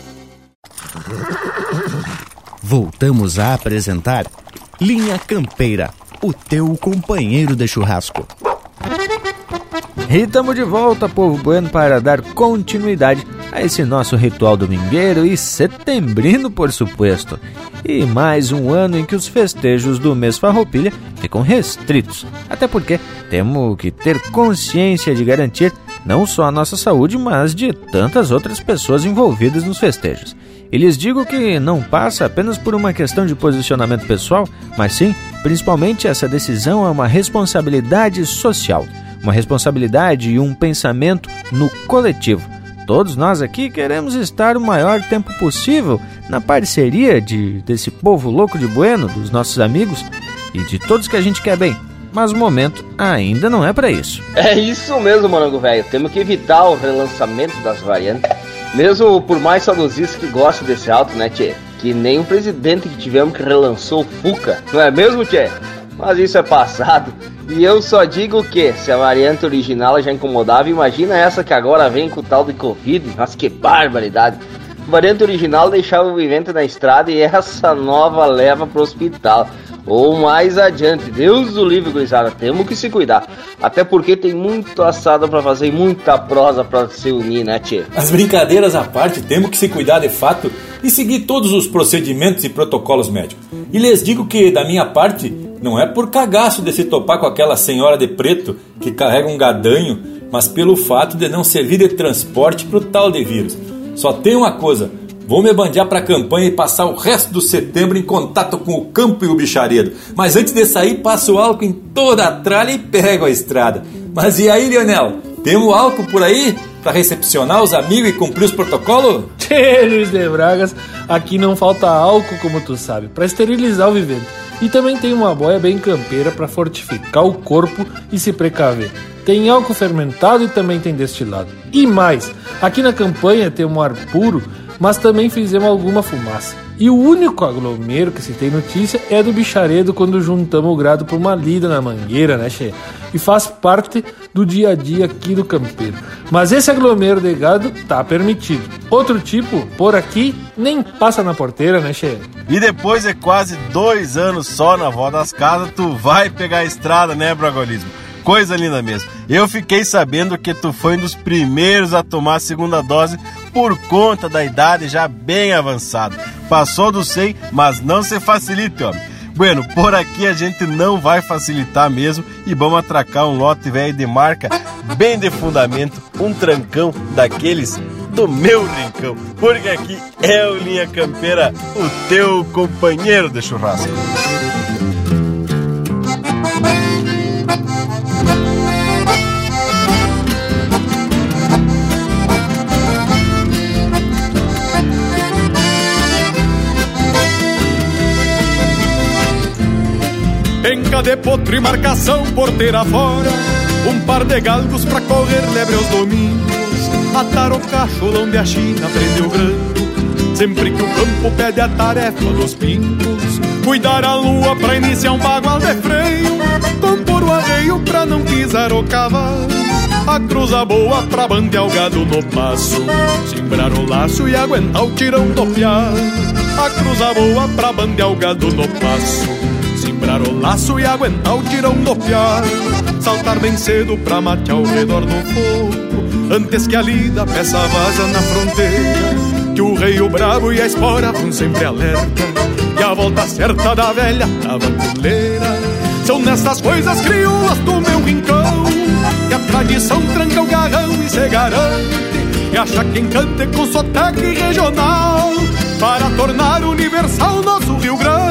Voltamos a apresentar Linha Campeira, o teu companheiro de churrasco. E estamos de volta, povo bueno, para dar continuidade a esse nosso ritual domingueiro e setembrino, por suposto. E mais um ano em que os festejos do mês Farroupilha ficam restritos, até porque temos que ter consciência de garantir não só a nossa saúde, mas de tantas outras pessoas envolvidas nos festejos. E lhes digo que não passa apenas por uma questão de posicionamento pessoal, mas sim, principalmente, essa decisão é uma responsabilidade social, uma responsabilidade e um pensamento no coletivo. Todos nós aqui queremos estar o maior tempo possível na parceria de, desse povo louco de Bueno, dos nossos amigos e de todos que a gente quer bem. Mas o momento ainda não é para isso. É isso mesmo, Morango Velho. Temos que evitar o relançamento das variantes. Mesmo por mais saudosistas que gostam desse alto, né, Tchê? Que nem o presidente que tivemos que relançou o Fuca, não é mesmo, Tchê? Mas isso é passado. E eu só digo que, se a variante original já incomodava, imagina essa que agora vem com o tal de Covid. Nossa, que barbaridade. A variante original deixava o vivente na estrada e essa nova leva pro hospital. Ou mais adiante, Deus do livre, gurizada, temos que se cuidar. Até porque tem muito assado para fazer e muita prosa para se unir, né, tchê? As brincadeiras à parte, temos que se cuidar de fato e seguir todos os procedimentos e protocolos médicos. E lhes digo que, da minha parte, não é por cagaço de se topar com aquela senhora de preto que carrega um gadanho, mas pelo fato de não servir de transporte pro tal de vírus. Só tem uma coisa, Vou me bandear para a campanha e passar o resto do setembro em contato com o campo e o bicharedo. Mas antes de sair, passo álcool em toda a tralha e pego a estrada. Mas e aí, Leonel? Temos álcool por aí para recepcionar os amigos e cumprir os protocolos? Tchê, Luiz de Bragas, aqui não falta álcool, como tu sabe, para esterilizar o vivente. E também tem uma boia bem campeira para fortificar o corpo e se precaver. Tem álcool fermentado e também tem destilado. E mais, aqui na campanha tem um ar puro mas também fizemos alguma fumaça. E o único aglomero que se tem notícia é do bicharedo quando juntamos o grado por uma lida na mangueira, né, che? E faz parte do dia a dia aqui do campeiro. Mas esse aglomero de gado tá permitido. Outro tipo, por aqui, nem passa na porteira, né, che? E depois de quase dois anos só na vó das casas, tu vai pegar a estrada, né, Bragolismo? Coisa linda mesmo. Eu fiquei sabendo que tu foi um dos primeiros a tomar a segunda dose por conta da idade já bem avançada. Passou do 100, mas não se facilite, homem. Bueno, por aqui a gente não vai facilitar mesmo e vamos atracar um lote velho de marca bem de fundamento, um trancão daqueles do meu rincão, porque aqui é o Linha Campeira, o teu companheiro de churrasco. De potro e marcação porteira fora. Um par de galgos pra correr lebre aos domingos. Atar o cacholão de a China, prender o granco Sempre que o campo pede a tarefa dos pingos. Cuidar a lua pra iniciar um bagual de freio. Compor o arreio pra não pisar o cavalo. A cruza boa pra bandear o gado no passo. Simbrar o laço e aguentar o tirão do piar A cruza boa pra bandear o gado no passo Simbrar o laço e aguentar o tirão do piar. Saltar bem cedo pra matear ao redor do fogo Antes que a lida peça vaza na fronteira. Que o rei, o bravo e a espora vão sempre alerta. E a volta certa da velha tabanculeira São nessas coisas crioulas do meu rincão Que a tradição tranca o garrão e se garante E acha quem cante com sotaque regional Para tornar universal nosso Rio Grande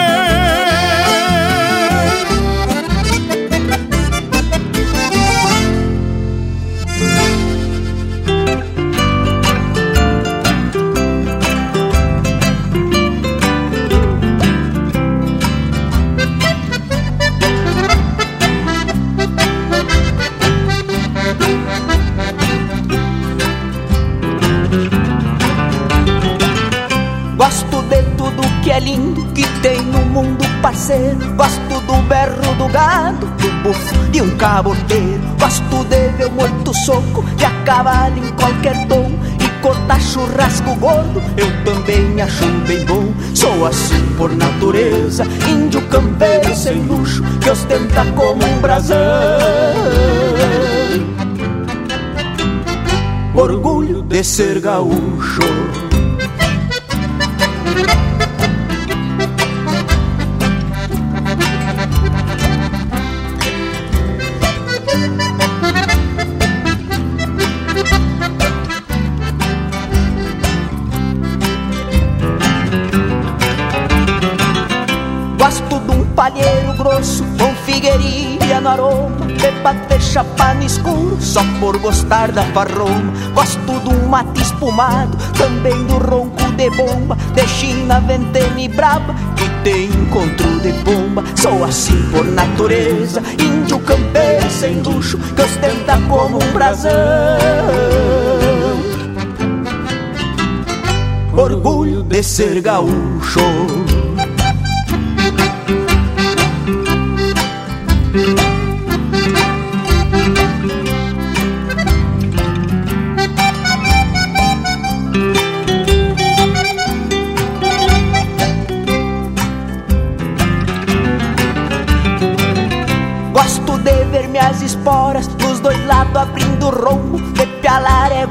lindo que tem no mundo parceiro Gosto do berro do gado, do bufo de um caboteiro. Gosto de ver o morto soco de a cavalo em qualquer tom. E cortar churrasco gordo eu também acho bem bom. Sou assim por natureza, índio campeiro sem luxo Que ostenta como um brasão. Orgulho de ser gaúcho bater chapa no escuro só por gostar da farroma Gosto um mate espumado, também do ronco de bomba De china, ventena e braba, que tem encontro de bomba Sou assim por natureza, índio campeiro sem luxo Que ostenta como um brasão. Orgulho de ser gaúcho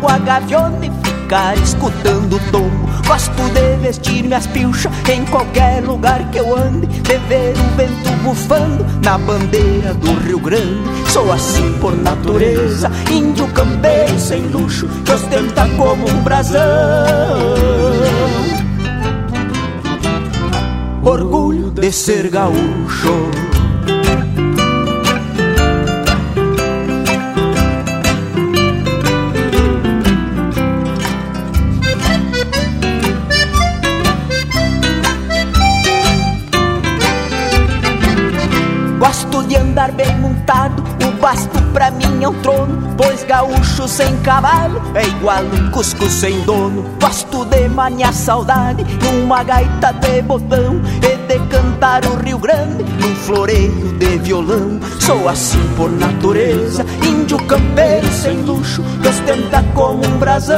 pialar égua gaviona e ficar escutando o tombo. Gosto de vestir minhas pilchas em qualquer lugar que eu ande, de ver o vento bufando na bandeira do Rio Grande. Sou assim por natureza, índio campeiro sem luxo, que ostenta como um brasão. Orgulho de ser gaúcho. Basto pra mim é um trono, pois gaúcho sem cavalo é igual um cusco sem dono. Gosto de maniar saudade numa gaita de botão e de cantar o Rio Grande num floreio de violão. Sou assim por natureza, índio campeiro sem luxo, que ostenta como um brasão.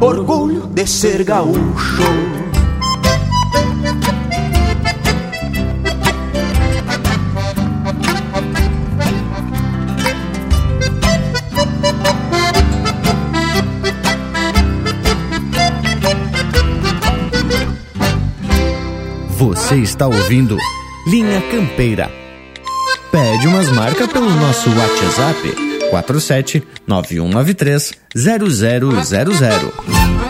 Orgulho de ser gaúcho. Você está ouvindo Linha Campeira. Pede umas marcas pelo nosso WhatsApp 47 9193 0000.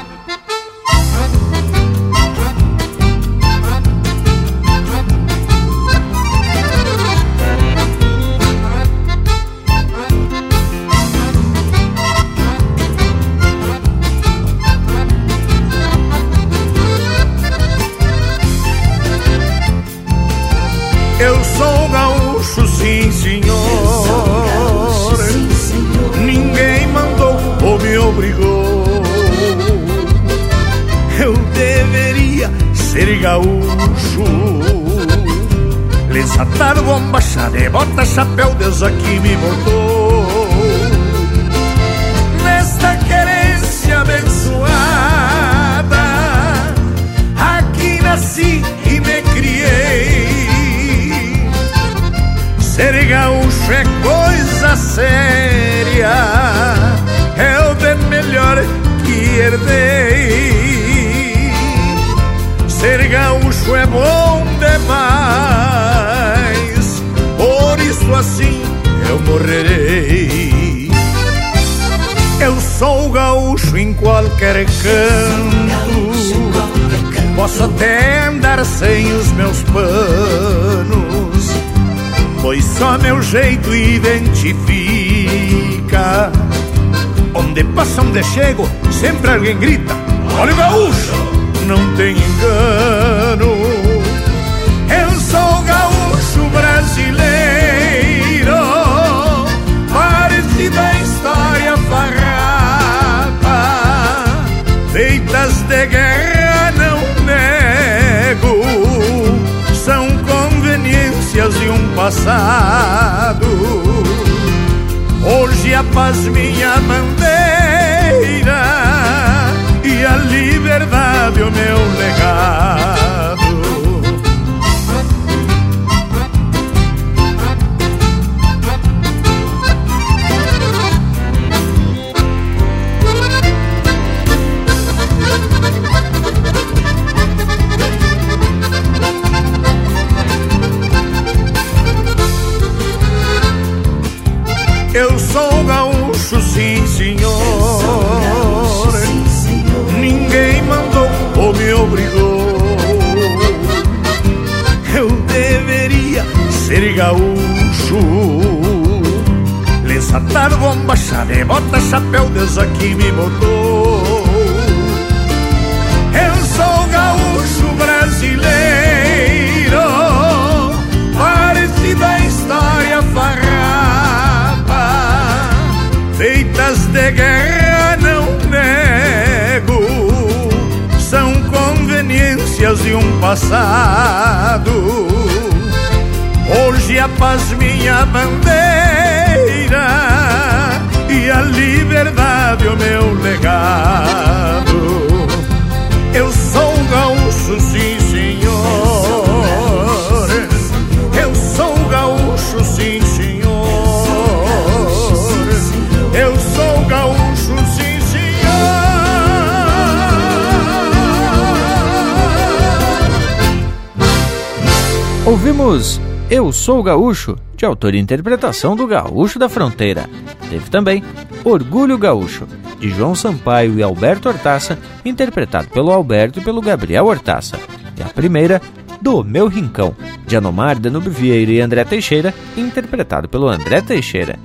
Gaúcho. Lesatar, bomba, de bota, chapéu, Deus aqui me botou. Nesta querência abençoada, aqui nasci e me criei. Ser gaúcho é coisa séria, é o de melhor que herdei. É bom demais, por isso assim eu morrerei. Eu sou gaúcho em qualquer canto, posso até andar sem os meus panos pois só meu jeito identifica. Onde passa, onde chego, sempre alguém grita: Olha o gaúcho, não tem engano. Passado. Hoje a paz minha bandeira e a liberdade o meu legado. Ser gaúcho. Lesatar, bomba, bota, chapéu, Deus aqui me botou. Eu sou gaúcho brasileiro, parecido a história farrapa, feitas de guerra, não nego, são conveniências de um passado. E a paz minha bandeira, e a liberdade, o meu legado. Eu sou gaúcho, sim, senhor. Eu sou gaúcho, sim, senhor. Eu sou gaúcho, sim, senhor. Ouvimos de autoria e interpretação do Gaúcho da Fronteira. Teve também Orgulho Gaúcho, de João Sampaio e Alberto Hortaça, interpretado pelo Alberto e pelo Gabriel Hortaça. E a primeira, Do Meu Rincão, de Anomar Danube Vieira e André Teixeira, interpretado pelo André Teixeira.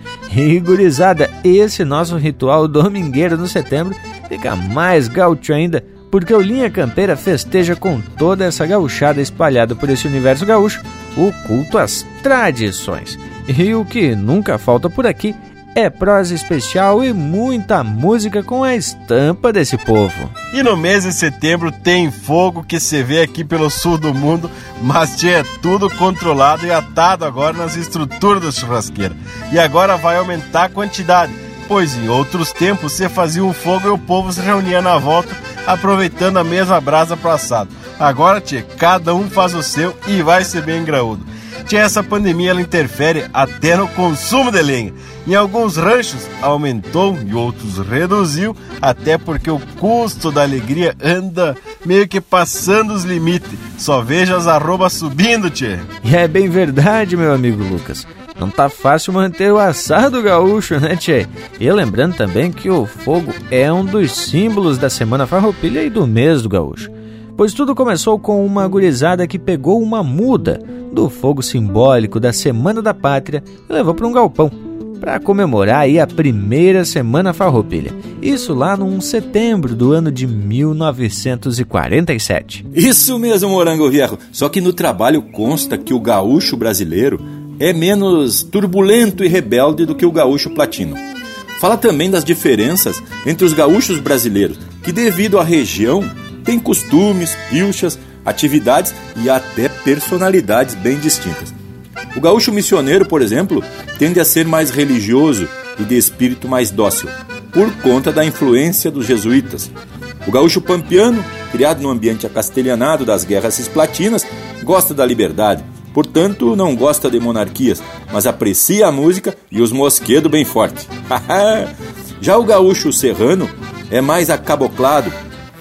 Gurizada, esse nosso ritual domingueiro no setembro fica mais gaúcho ainda, porque o Linha Campeira festeja com toda essa gauchada espalhada por esse universo gaúcho o culto às tradições. E o que nunca falta por aqui é prosa especial e muita música com a estampa desse povo. E no mês de setembro tem fogo que se vê aqui pelo sul do mundo, mas é tudo controlado e atado agora nas estruturas da churrasqueira. E agora vai aumentar a quantidade, pois em outros tempos você fazia um fogo e o povo se reunia na volta, aproveitando a mesma brasa para assado. Agora, tia, cada um faz o seu e vai ser bem graúdo. Tia, essa pandemia ela interfere até no consumo de lenha. Em alguns ranchos aumentou e outros reduziu, até porque o custo da alegria anda meio que passando os limites. Só veja as arrobas subindo. E é bem verdade, meu amigo Lucas. Não tá fácil manter o assado gaúcho, né, tchê? E lembrando também que o fogo é um dos símbolos da Semana Farroupilha e do mês do gaúcho. Pois tudo começou com uma gurizada que pegou uma muda do fogo simbólico da Semana da Pátria e levou para um galpão para comemorar aí a primeira Semana Farroupilha. Isso lá no setembro do ano de 1947. Isso mesmo, Morango Viejo. Só que no trabalho consta que o gaúcho brasileiro é menos turbulento e rebelde do que o gaúcho platino. Fala também das diferenças entre os gaúchos brasileiros, que devido à região têm costumes, pilchas, atividades e até personalidades bem distintas. O gaúcho missioneiro, por exemplo, tende a ser mais religioso e de espírito mais dócil, por conta da influência dos jesuítas. O gaúcho pampiano, criado no ambiente acastelhanado das guerras cisplatinas, gosta da liberdade, portanto não gosta de monarquias, mas aprecia a música e os mosquedos bem forte. Já o gaúcho serrano é mais acaboclado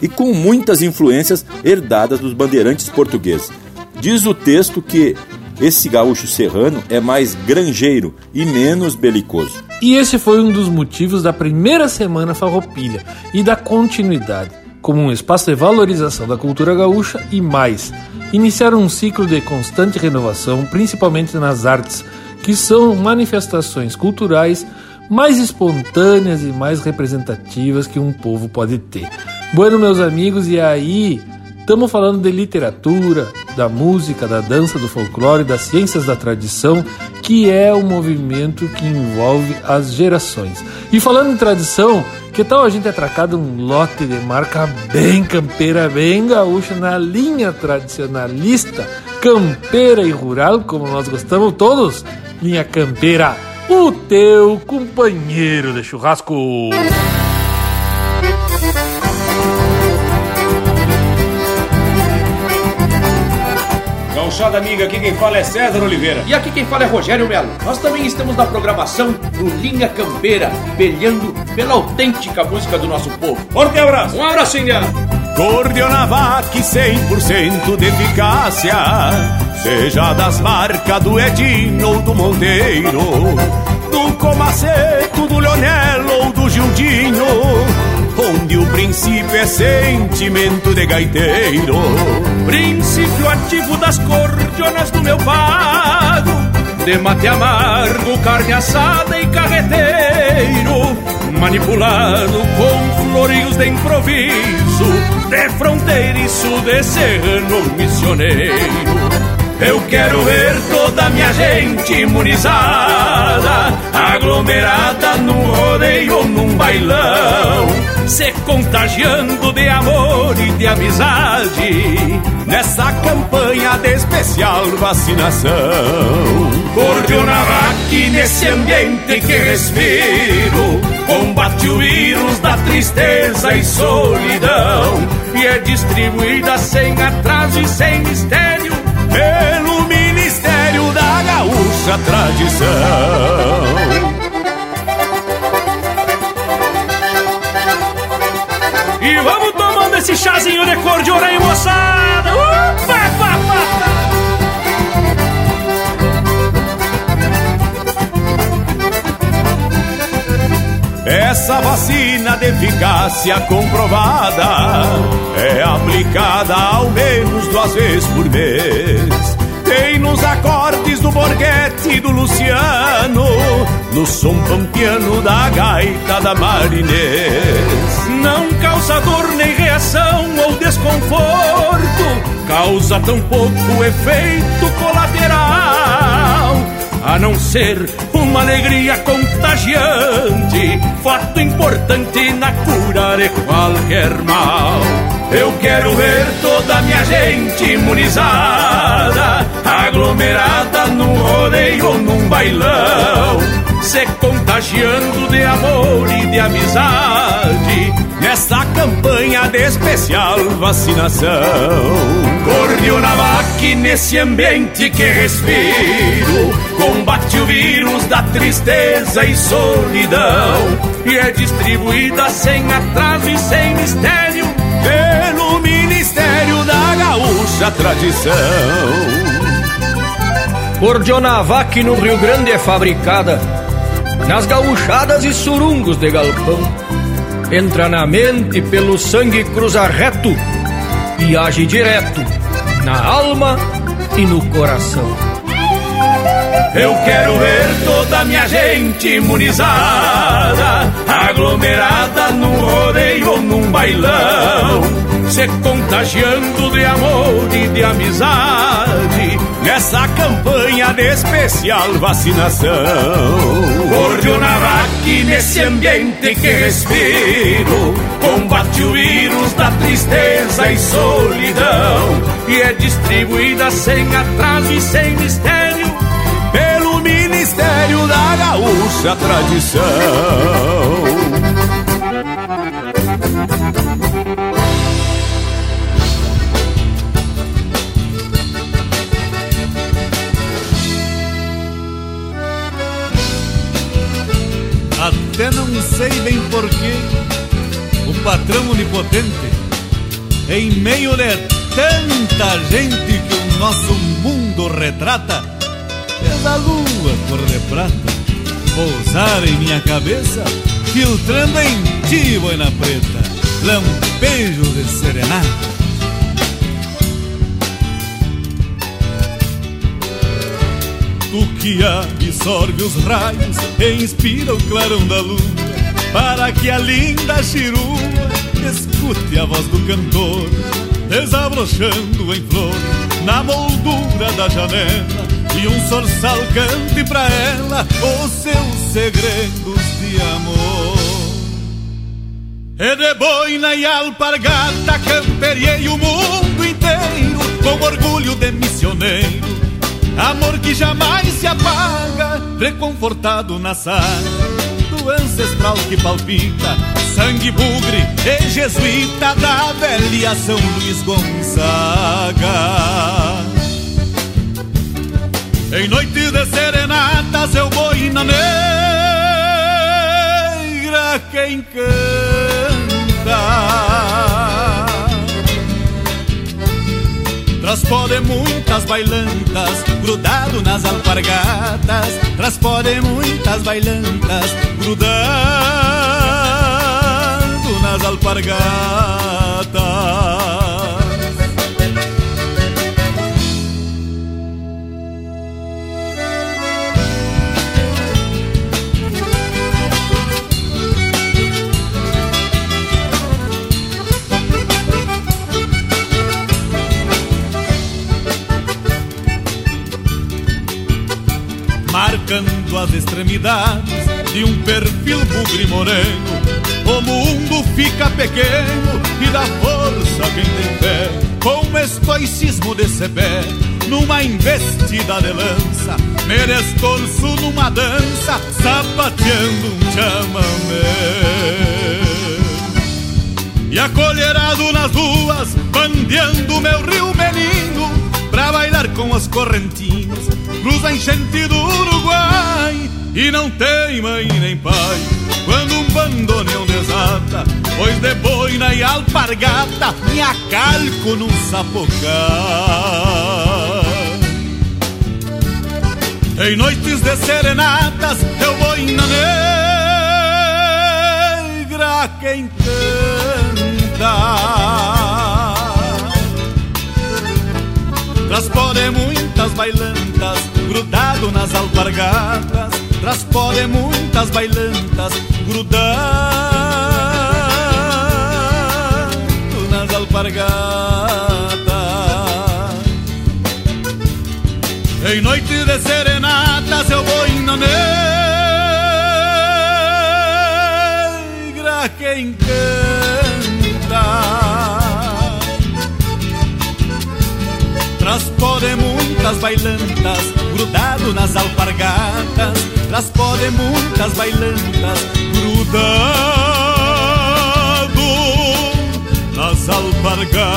e com muitas influências herdadas dos bandeirantes portugueses. Diz o texto que esse gaúcho serrano é mais granjeiro e menos belicoso. E esse foi um dos motivos da primeira semana Farroupilha e da continuidade, como um espaço de valorização da cultura gaúcha e mais, iniciar um ciclo de constante renovação, principalmente nas artes, que são manifestações culturais mais espontâneas e mais representativas que um povo pode ter. Bueno, meus amigos, e aí Estamos falando de literatura, da música, da dança, do folclore, das ciências da tradição, que é um movimento que envolve as gerações. E falando em tradição, que tal a gente atracar um lote de marca bem campeira, bem gaúcha, na linha tradicionalista, campeira e rural, como nós gostamos todos? Linha campeira, o teu companheiro de churrasco. Gauchada amiga, aqui quem fala é César Oliveira. E aqui quem fala é Rogério Melo. Nós também estamos na programação do Linha Campeira, peleando pela autêntica música do nosso povo. Forte abraço! Um abraço, Indiana! Cordionavac 100% de eficácia, seja das marcas do Edinho ou do Monteiro, do Comaceto, do Leonel ou do Gildinho onde o princípio é sentimento de gaiteiro. Princípio ativo das cordionas do meu pago, de mate amargo, carne assada e carreteiro, manipulado com florinhos de improviso, de fronteiriço, de serrano missioneiro. Eu quero ver toda minha gente imunizada, aglomerada num rodeio ou num bailão, se contagiando de amor e de amizade, nessa campanha de especial vacinação. Cordionavac nesse ambiente que respiro, combate o vírus da tristeza e solidão, e é distribuída sem atraso e sem mistério pelo Ministério da Gaúcha Tradição. E vamos tomando esse chazinho de cor de ouro aí, moçada! Opa, pá, pá. Essa vacina de eficácia comprovada é aplicada ao menos duas vezes por mês. Tem nos acordes do Borghetti e do Luciano, no som pampiano da gaita da Marinês. Não causa dor nem reação ou desconforto, causa tão pouco efeito colateral a não ser uma alegria contagiante, fato importante na cura de qualquer mal. Eu quero ver toda minha gente imunizada, aglomerada num rodeio ou num bailão, se contagiando de amor e de amizade nesta campanha de especial vacinação. Cordiona nesse ambiente que respiro, combate o vírus da tristeza e solidão, e é distribuída sem atraso e sem mistério pelo Ministério da Gaúcha Tradição. Cordionavac no Rio Grande é fabricada nas gauchadas e surungos de galpão. Entra na mente pelo sangue cruza reto e age direto na alma e no coração. Eu quero ver toda minha gente imunizada, aglomerada num rodeio ou num bailão, se contagiando de amor e de amizade nessa campanha de especial vacinação. Cordionavac nesse ambiente que respiro, combate o vírus da tristeza e solidão, e é distribuída sem atraso e sem mistério pelo Ministério da Gaúcha Tradição. Até não sei bem porquê o patrão onipotente, em meio de tanta gente que o nosso mundo retrata, fez a lua cor de prata pousar em minha cabeça, filtrando em ti, boina preta, lampejos de serenata. Tu que absorve os raios e inspira o clarão da lua Para que a linda chirua escute a voz do cantor Desabrochando em flor na moldura da janela E um sorçal cante pra ela os seus segredos de amor. E de boina e alpargata camperiei o mundo inteiro Com orgulho de missioneiro Amor que jamais se apaga, reconfortado na saga do ancestral que palpita, sangue bugre e jesuíta da velha São Luís Gonzaga. Em noites de serenatas eu boina negra quem canta. Transpode muitas bailantas, grudado nas alpargatas. Transpode muitas bailantas, grudado nas alpargatas. Marcando as extremidades de um perfil bugre moreno. O mundo fica pequeno e dá força a quem tem fé, com estoicismo desse pé, numa investida de lança, merestorço numa dança, sapateando um chamamé. E acolherado nas ruas, bandeando meu rio menino, pra bailar com os correntinos, cruza enchente do Uruguai e não tem mãe nem pai. Quando um bandoneão desata, pois de boina e alpargata me acalco num sapocar. Em noites de serenatas eu boina quem canta. Transpode muitas bailantas, grudado nas alpargatas. Transpode muitas bailantas, grudado nas alpargatas. Em noite de serenatas eu vou indo negra quem canta Transpode muitas bailantas grudado nas alpargatas. Transpode muitas bailantas grudado nas alpargatas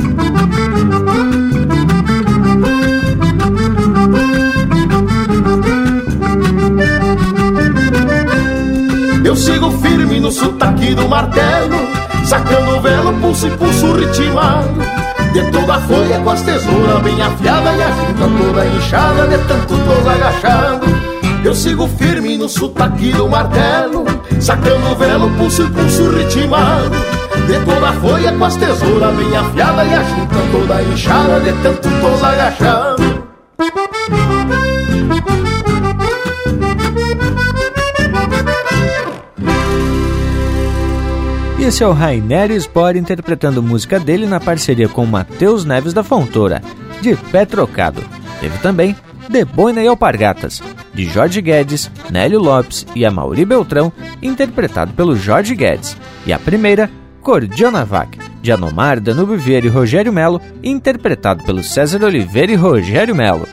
Eu sigo firme no sotaque do martelo Sacando o velo, pulso e pulso ritmado De toda a folha com as tesouras bem afiada E a junta toda inchada de tanto tos agachado. Eu sigo firme no sotaque do martelo Sacando o velo, pulso e pulso ritmado De toda a folha com as tesouras bem afiada E a junta toda inchada de tanto tos agachado esse é o Rainer Spore interpretando música dele na parceria com Matheus Neves da Fontoura, de Pé Trocado. Teve também De Boina e Alpargatas, de Jorge Guedes, Nélio Lopes e Amaury Beltrão, interpretado pelo Jorge Guedes. E a primeira, Cordiona Vac, de Anomar, Danúbio Vieira e Rogério Melo, interpretado pelo César Oliveira e Rogério Melo.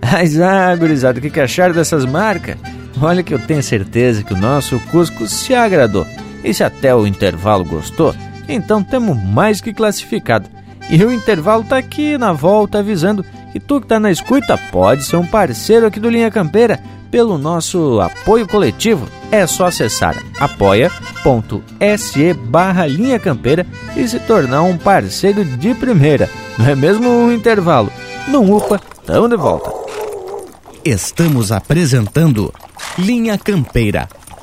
Mas, ah, gurizada, o que, que acharam dessas marcas? Olha que eu tenho certeza que o nosso Cusco se agradou. E se até o intervalo gostou, então temos mais que classificado. E o intervalo está aqui na volta avisando E tu que está na escuta pode ser um parceiro aqui do Linha Campeira pelo nosso apoio coletivo. É só acessar apoia.se barra Linha Campeira e se tornar um parceiro de primeira. Não é mesmo um intervalo? Não upa, tamo de volta. Estamos apresentando Linha Campeira,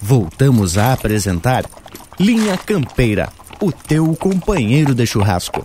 Voltamos a apresentar Linha Campeira, o teu companheiro de churrasco.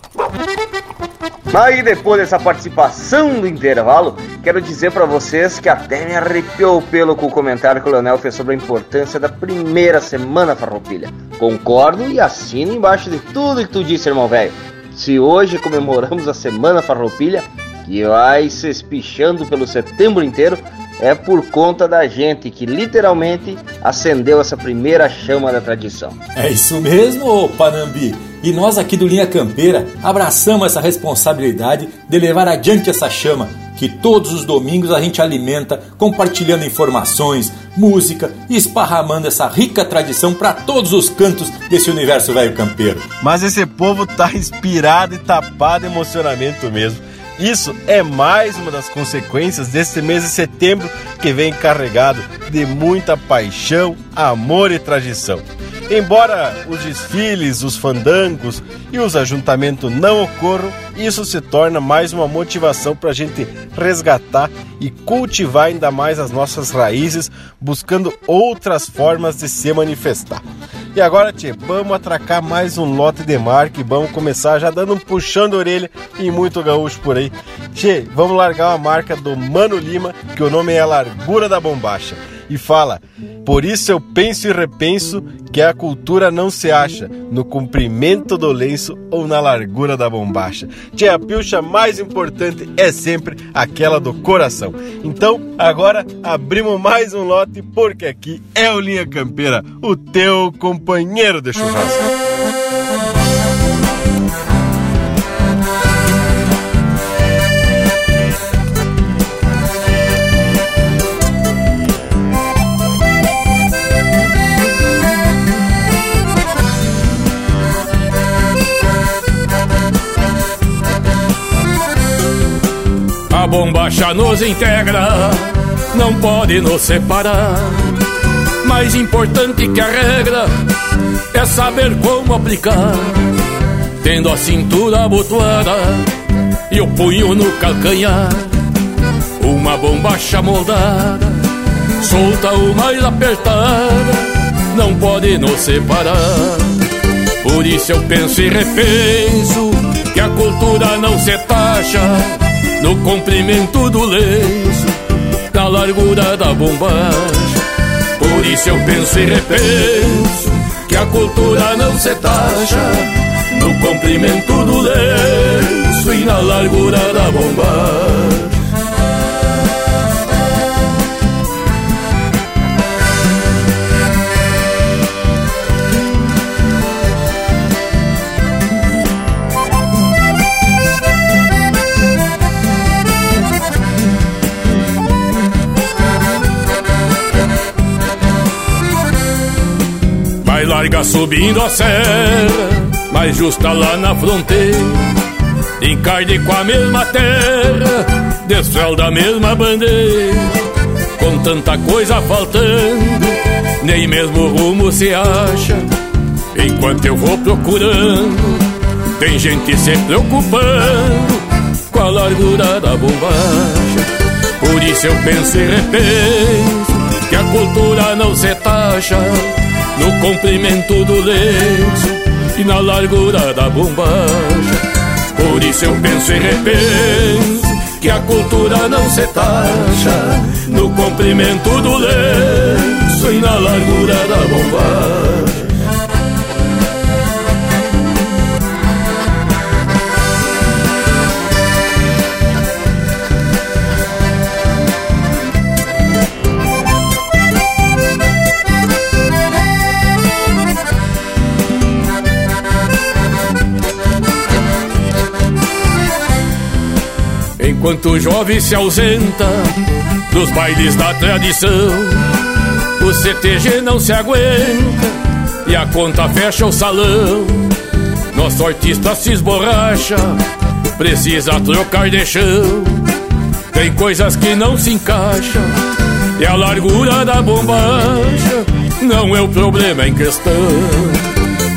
Aí depois dessa participação do intervalo, quero dizer para vocês que até me arrepiou pelo com o comentário que o Leonel fez sobre a importância da primeira semana farroupilha. Concordo e assino embaixo de tudo que tu disse, irmão velho. Se hoje comemoramos a semana farroupilha, que vai se espichando pelo setembro inteiro, é por conta da gente que literalmente acendeu essa primeira chama da tradição. É isso mesmo, ô Panambi. E nós aqui do Linha Campeira abraçamos essa responsabilidade de levar adiante essa chama que todos os domingos a gente alimenta, compartilhando informações, música e esparramando essa rica tradição para todos os cantos desse universo velho campeiro. Mas esse povo tá inspirado e tapado de emocionamento mesmo. Isso é mais uma das consequências deste mês de setembro que vem carregado de muita paixão, amor e tradição. Embora os desfiles, os fandangos e os ajuntamentos não ocorram, isso se torna mais uma motivação para a gente resgatar e cultivar ainda mais as nossas raízes, buscando outras formas de se manifestar. E agora, tchê, vamos atracar mais um lote de marca e vamos começar já dando um puxão de orelha e muito gaúcho por aí. Tchê, vamos largar uma marca do Mano Lima, que o nome é a Largura da Bombacha e fala: Por isso eu penso e repenso que a cultura não se acha no comprimento do lenço ou na largura da bombacha. Tia, a pilcha mais importante é sempre aquela do coração. Então, agora abrimos mais um lote porque aqui é o Linha Campeira, o teu companheiro de churrasco. A bombacha nos integra, não pode nos separar. Mais importante que a regra é saber como aplicar. Tendo a cintura abotoada e o punho no calcanhar. Uma bombacha moldada, solta ou mais apertada, não pode nos separar. Por isso eu penso e repenso que a cultura não se taxa no comprimento do lenço, na largura da bombacha. Por isso eu penso e repenso que a cultura não se taxa no comprimento do lenço e na largura da bombacha. Larga subindo a serra, mais justa lá na fronteira. Encarne com a mesma terra, desfralda a mesma bandeira. Com tanta coisa faltando, nem mesmo rumo se acha. Enquanto eu vou procurando, tem gente se preocupando com a largura da bombacha. Por isso eu penso e repenso que a cultura não se taxa no comprimento do lenço e na largura da bombacha. Por isso eu penso e repenso que a cultura não se taxa no comprimento do lenço e na largura da bombacha. Quanto jovem se ausenta dos bailes da tradição. O CTG não se aguenta e a conta fecha o salão. Nosso artista se esborracha, precisa trocar de chão. Tem coisas que não se encaixam e a largura da bombacha não é o problema em questão.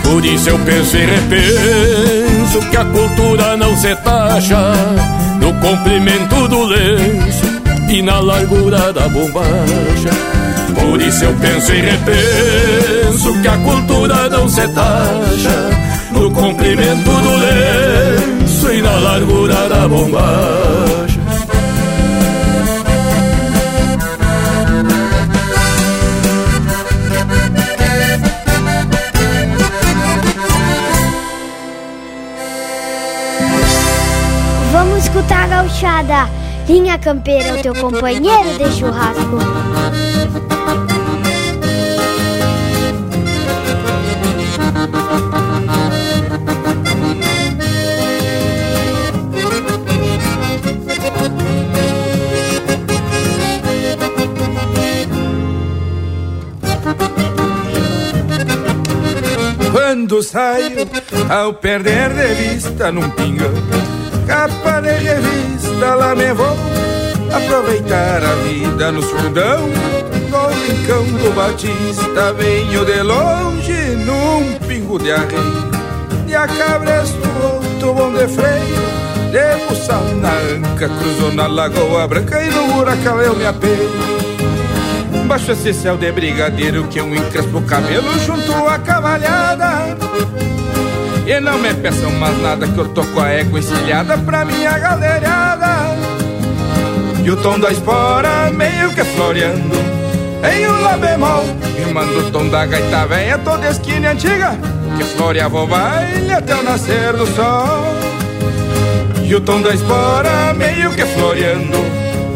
Por isso eu penso e repenso que a cultura não se taxa comprimento do lenço e na largura da bombacha. Por isso eu penso e repenso que a cultura não se taxa no comprimento do lenço e na largura da bombacha. Gauchada. Linha Campeira, o teu companheiro de churrasco. Quando saio, ao perder de vista num pingão, capa de revista, lá me vou aproveitar a vida no fundão. No rincão do Batista, venho de longe num pingo de arreio, e a cabresto outro bom de freio. De buçal na anca, cruzou na lagoa branca e no huracão eu me apeio. Baixo esse céu de brigadeiro que eu encrespo o cabelo junto à cavalhada. E não me peçam mais nada que eu tô com a égua encilhada pra minha galeriada. E o tom da espora meio que floreando em um lá bemol. Rimando o tom da gaita velha toda esquina antiga que floreava o baile até o nascer do sol. E o tom da espora meio que floreando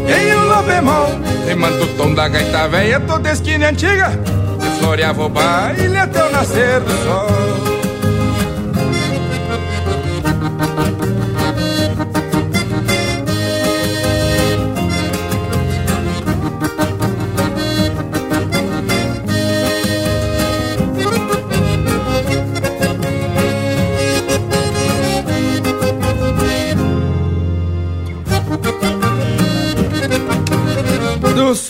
em um lá bemol. Rimando o tom da gaita velha toda esquina antiga Que floreava o baile até o nascer do sol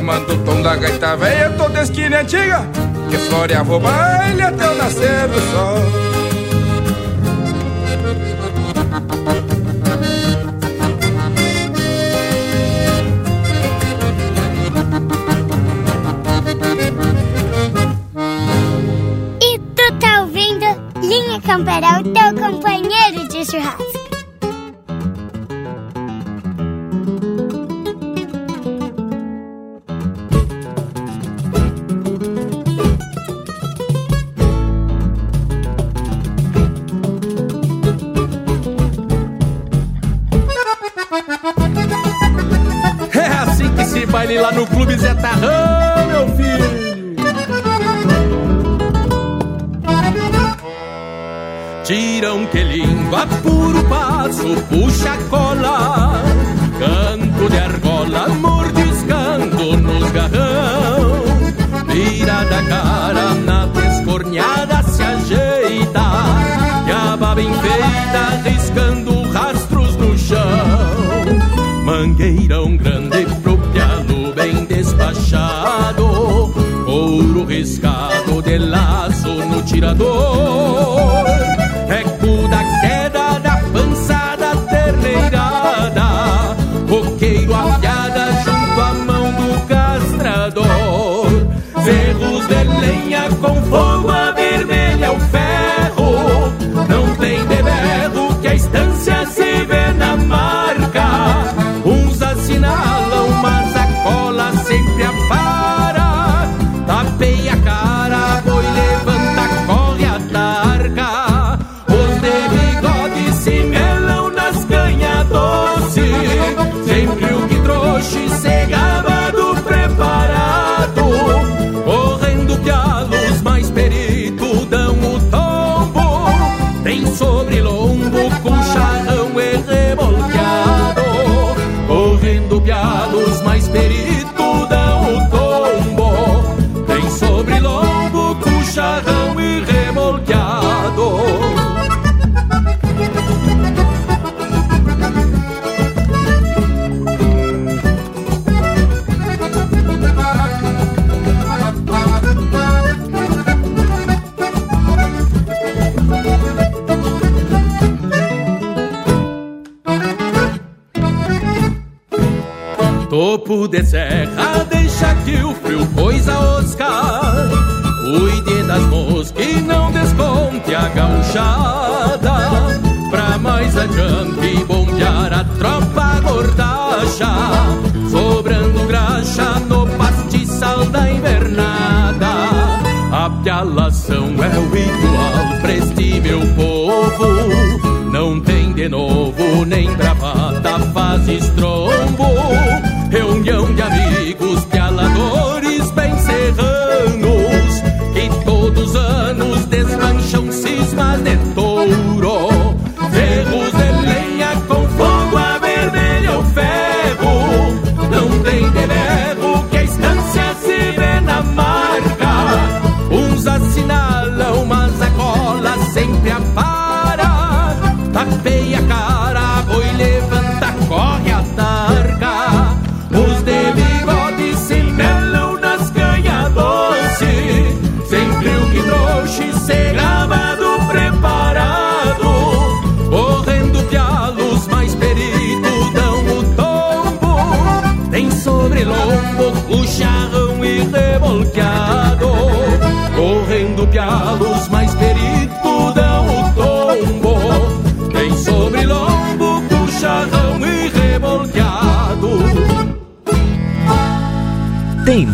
Rimando o tom da gaita velha toda esquina antiga Que floreava o baile até o nascer do sol corpo de serra deixa que o frio coisa oscar. Cuide das moscas e não desconte a gauchada. Pra mais adiante bombear a tropa gordacha, sobrando graxa no pastiçal da invernada. A pialação é o ritual pra meu povo. Não tem de novo nem bravata, faz estrofe.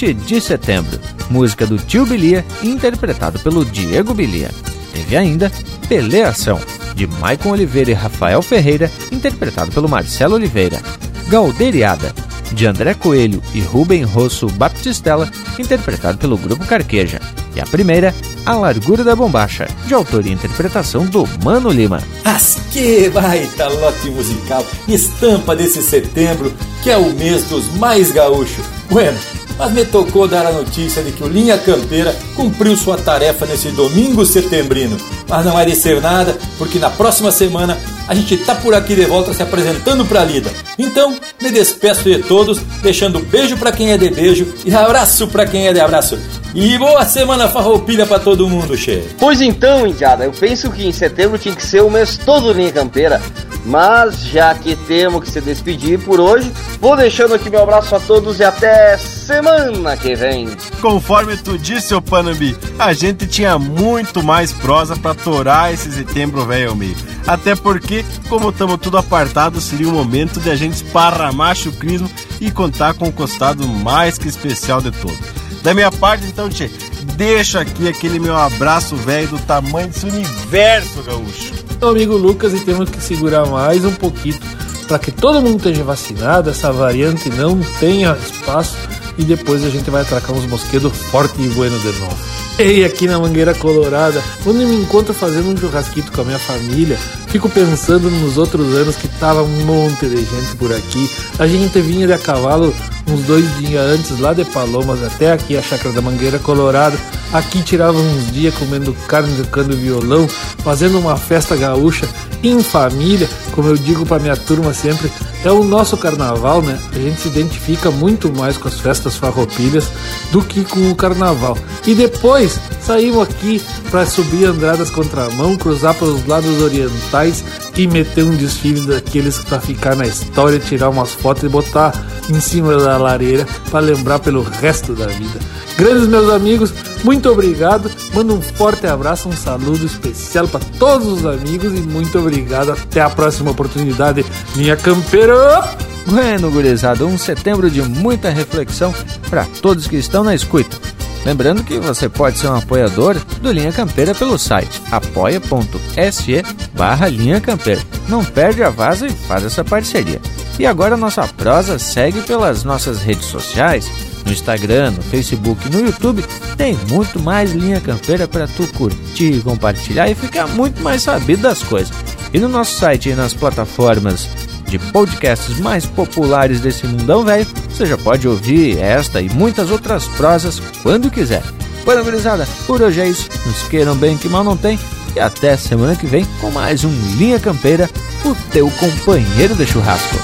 de setembro. Música do Tio Bilia, interpretado pelo Diego Bilia. Teve ainda Peleação, de Maicon Oliveira e Rafael Ferreira, interpretado pelo Marcelo Oliveira. Galderiada, de André Coelho e Rubem Rosso Baptistella, interpretado pelo Grupo Carqueja. E a primeira, A Largura da Bombacha, de autor e interpretação do Mano Lima. As que baita lote musical, estampa desse setembro, que é o mês dos mais gaúchos. Bueno, mas me tocou dar a notícia de que o Linha Campeira cumpriu sua tarefa nesse domingo setembrino. Mas não vai descer nada, porque na próxima semana a gente tá por aqui de volta se apresentando pra lida. Então, me despeço de todos, deixando beijo para quem é de beijo e abraço para quem é de abraço. E boa semana farroupilha para todo mundo, che. Pois então, Indiada, eu penso que em setembro tinha que ser o mês todo Linha Campeira. Mas já que temos que se despedir por hoje, vou deixando aqui meu abraço a todos e até semana que vem. Conforme tu disse, ô Panambi, a gente tinha muito mais prosa para torar esse setembro velho ao meio. Até porque, como estamos tudo apartado, seria o momento de a gente esparramar chucrismo e contar com o costado mais que especial de todo. Da minha parte, então, tchê, deixa aqui aquele meu abraço velho do tamanho desse universo, gaúcho. Meu amigo Lucas, e temos que segurar mais um pouquinho para que todo mundo esteja vacinado, essa variante não tenha espaço e depois a gente vai atracar uns mosquedos forte e bueno de novo. E aqui na Mangueira Colorada, eu me encontro fazendo um churrasquito com a minha família, fico pensando nos outros anos que tava um monte de gente por aqui. A gente vinha de a cavalo uns dois dias antes, lá de Palomas até aqui a Chácara da Mangueira Colorada. Aqui tirava uns dias comendo carne, tocando violão, fazendo uma festa gaúcha em família, como eu digo para minha turma sempre, é o nosso carnaval, né? A gente se identifica muito mais com as festas farroupilhas do que com o carnaval. E depois saímos aqui para subir Andradas Contramão, cruzar pelos lados orientais e meter um desfile daqueles para ficar na história, tirar umas fotos e botar em cima da lareira para lembrar pelo resto da vida. Grandes meus amigos, muito obrigado. Mando um forte abraço, um saludo especial para todos os amigos e muito obrigado. Até a próxima oportunidade, minha campeira. Bueno, gurizada, um setembro de muita reflexão para todos que estão na escuta. Lembrando que você pode ser um apoiador do Linha Campeira pelo site apoia.se barra Linha Campeira. Não perde a vaza e faz essa parceria. E agora nossa prosa segue pelas nossas redes sociais, no Instagram, no Facebook e no YouTube. Tem muito mais Linha Campeira para tu curtir, compartilhar e ficar muito mais sabido das coisas. E no nosso site e nas plataformas de podcasts mais populares desse mundão velho, você já pode ouvir esta e muitas outras prosas quando quiser. Bueno, gurizada, por hoje é isso. Nos queiram bem que mal não tem. E até semana que vem com mais um Linha Campeira, o teu companheiro de churrasco.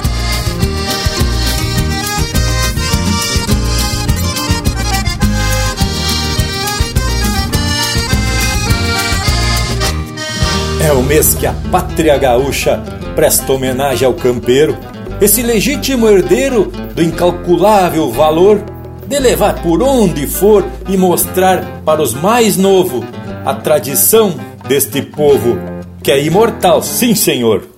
É o mês que a pátria gaúcha presta homenagem ao campeiro, esse legítimo herdeiro do incalculável valor de levar por onde for e mostrar para os mais novos a tradição deste povo que é imortal, sim senhor.